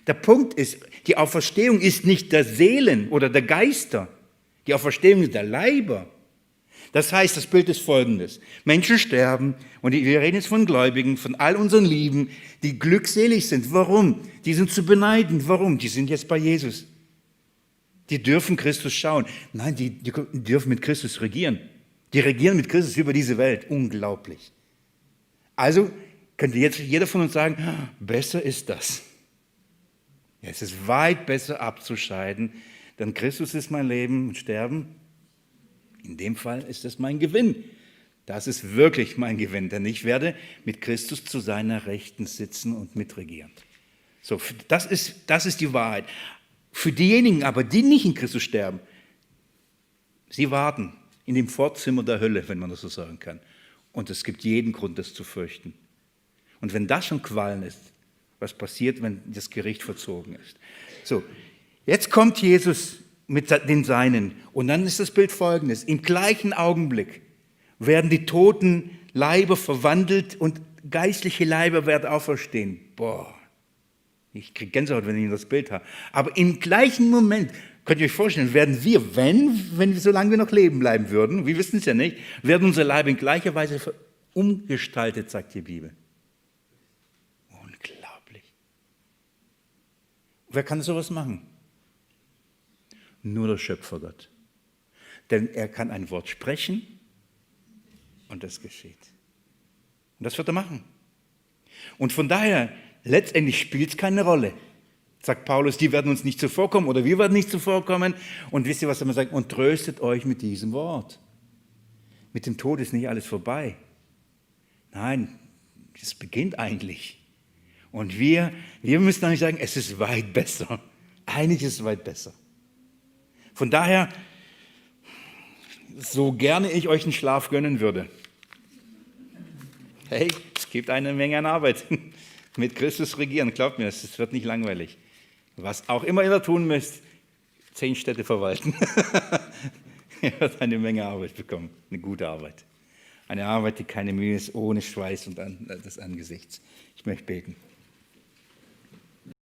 Der Punkt ist, die Auferstehung ist nicht der Seelen oder der Geister. Die Auferstehung ist der Leiber. Das heißt, das Bild ist folgendes. Menschen sterben und wir reden jetzt von Gläubigen, von all unseren Lieben, die glückselig sind. Warum? Die sind zu beneiden. Warum? Die sind jetzt bei Jesus. Die dürfen Christus schauen. Nein, die, die dürfen mit Christus regieren. Die regieren mit Christus über diese Welt. Unglaublich. Also könnte jetzt jeder von uns sagen, besser ist das. Es ist weit besser abzuscheiden, denn Christus ist mein Leben und Sterben. In dem Fall ist es mein Gewinn. Das ist wirklich mein Gewinn, denn ich werde mit Christus zu seiner Rechten sitzen und mitregieren. So, das ist, das ist die Wahrheit. Für diejenigen aber, die nicht in Christus sterben, sie warten in dem Vorzimmer der Hölle, wenn man das so sagen kann. Und es gibt jeden Grund, das zu fürchten. Und wenn das schon Qualen ist, was passiert, wenn das Gericht verzogen ist? So, jetzt kommt Jesus mit den Seinen und dann ist das Bild folgendes. Im gleichen Augenblick werden die toten Leiber verwandelt und geistliche Leiber werden auferstehen. Boah, ich kriege Gänsehaut, wenn ich das Bild habe. Aber im gleichen Moment, könnt ihr euch vorstellen, werden wir, wenn, wenn wir, solange wir noch leben bleiben würden, wir wissen es ja nicht, werden unsere Leiber in gleicher Weise umgestaltet, sagt die Bibel. Wer kann sowas machen? Nur der Schöpfer Gott. Denn er kann ein Wort sprechen und das geschieht. Und das wird er machen. Und von daher, letztendlich spielt es keine Rolle. Sagt Paulus, die werden uns nicht zuvorkommen oder wir werden nicht zuvorkommen. Und wisst ihr, was er immer sagt? Und tröstet euch mit diesem Wort. Mit dem Tod ist nicht alles vorbei. Nein, es beginnt eigentlich. Und wir, wir müssen eigentlich sagen, es ist weit besser. Eigentlich ist es weit besser. Von daher, so gerne ich euch einen Schlaf gönnen würde, hey, es gibt eine Menge an Arbeit. Mit Christus regieren, glaubt mir, es wird nicht langweilig. Was auch immer ihr tun müsst, zehn Städte verwalten. ihr werdet eine Menge Arbeit bekommen, eine gute Arbeit. Eine Arbeit, die keine Mühe ist, ohne Schweiß und des Angesichts. Ich möchte beten.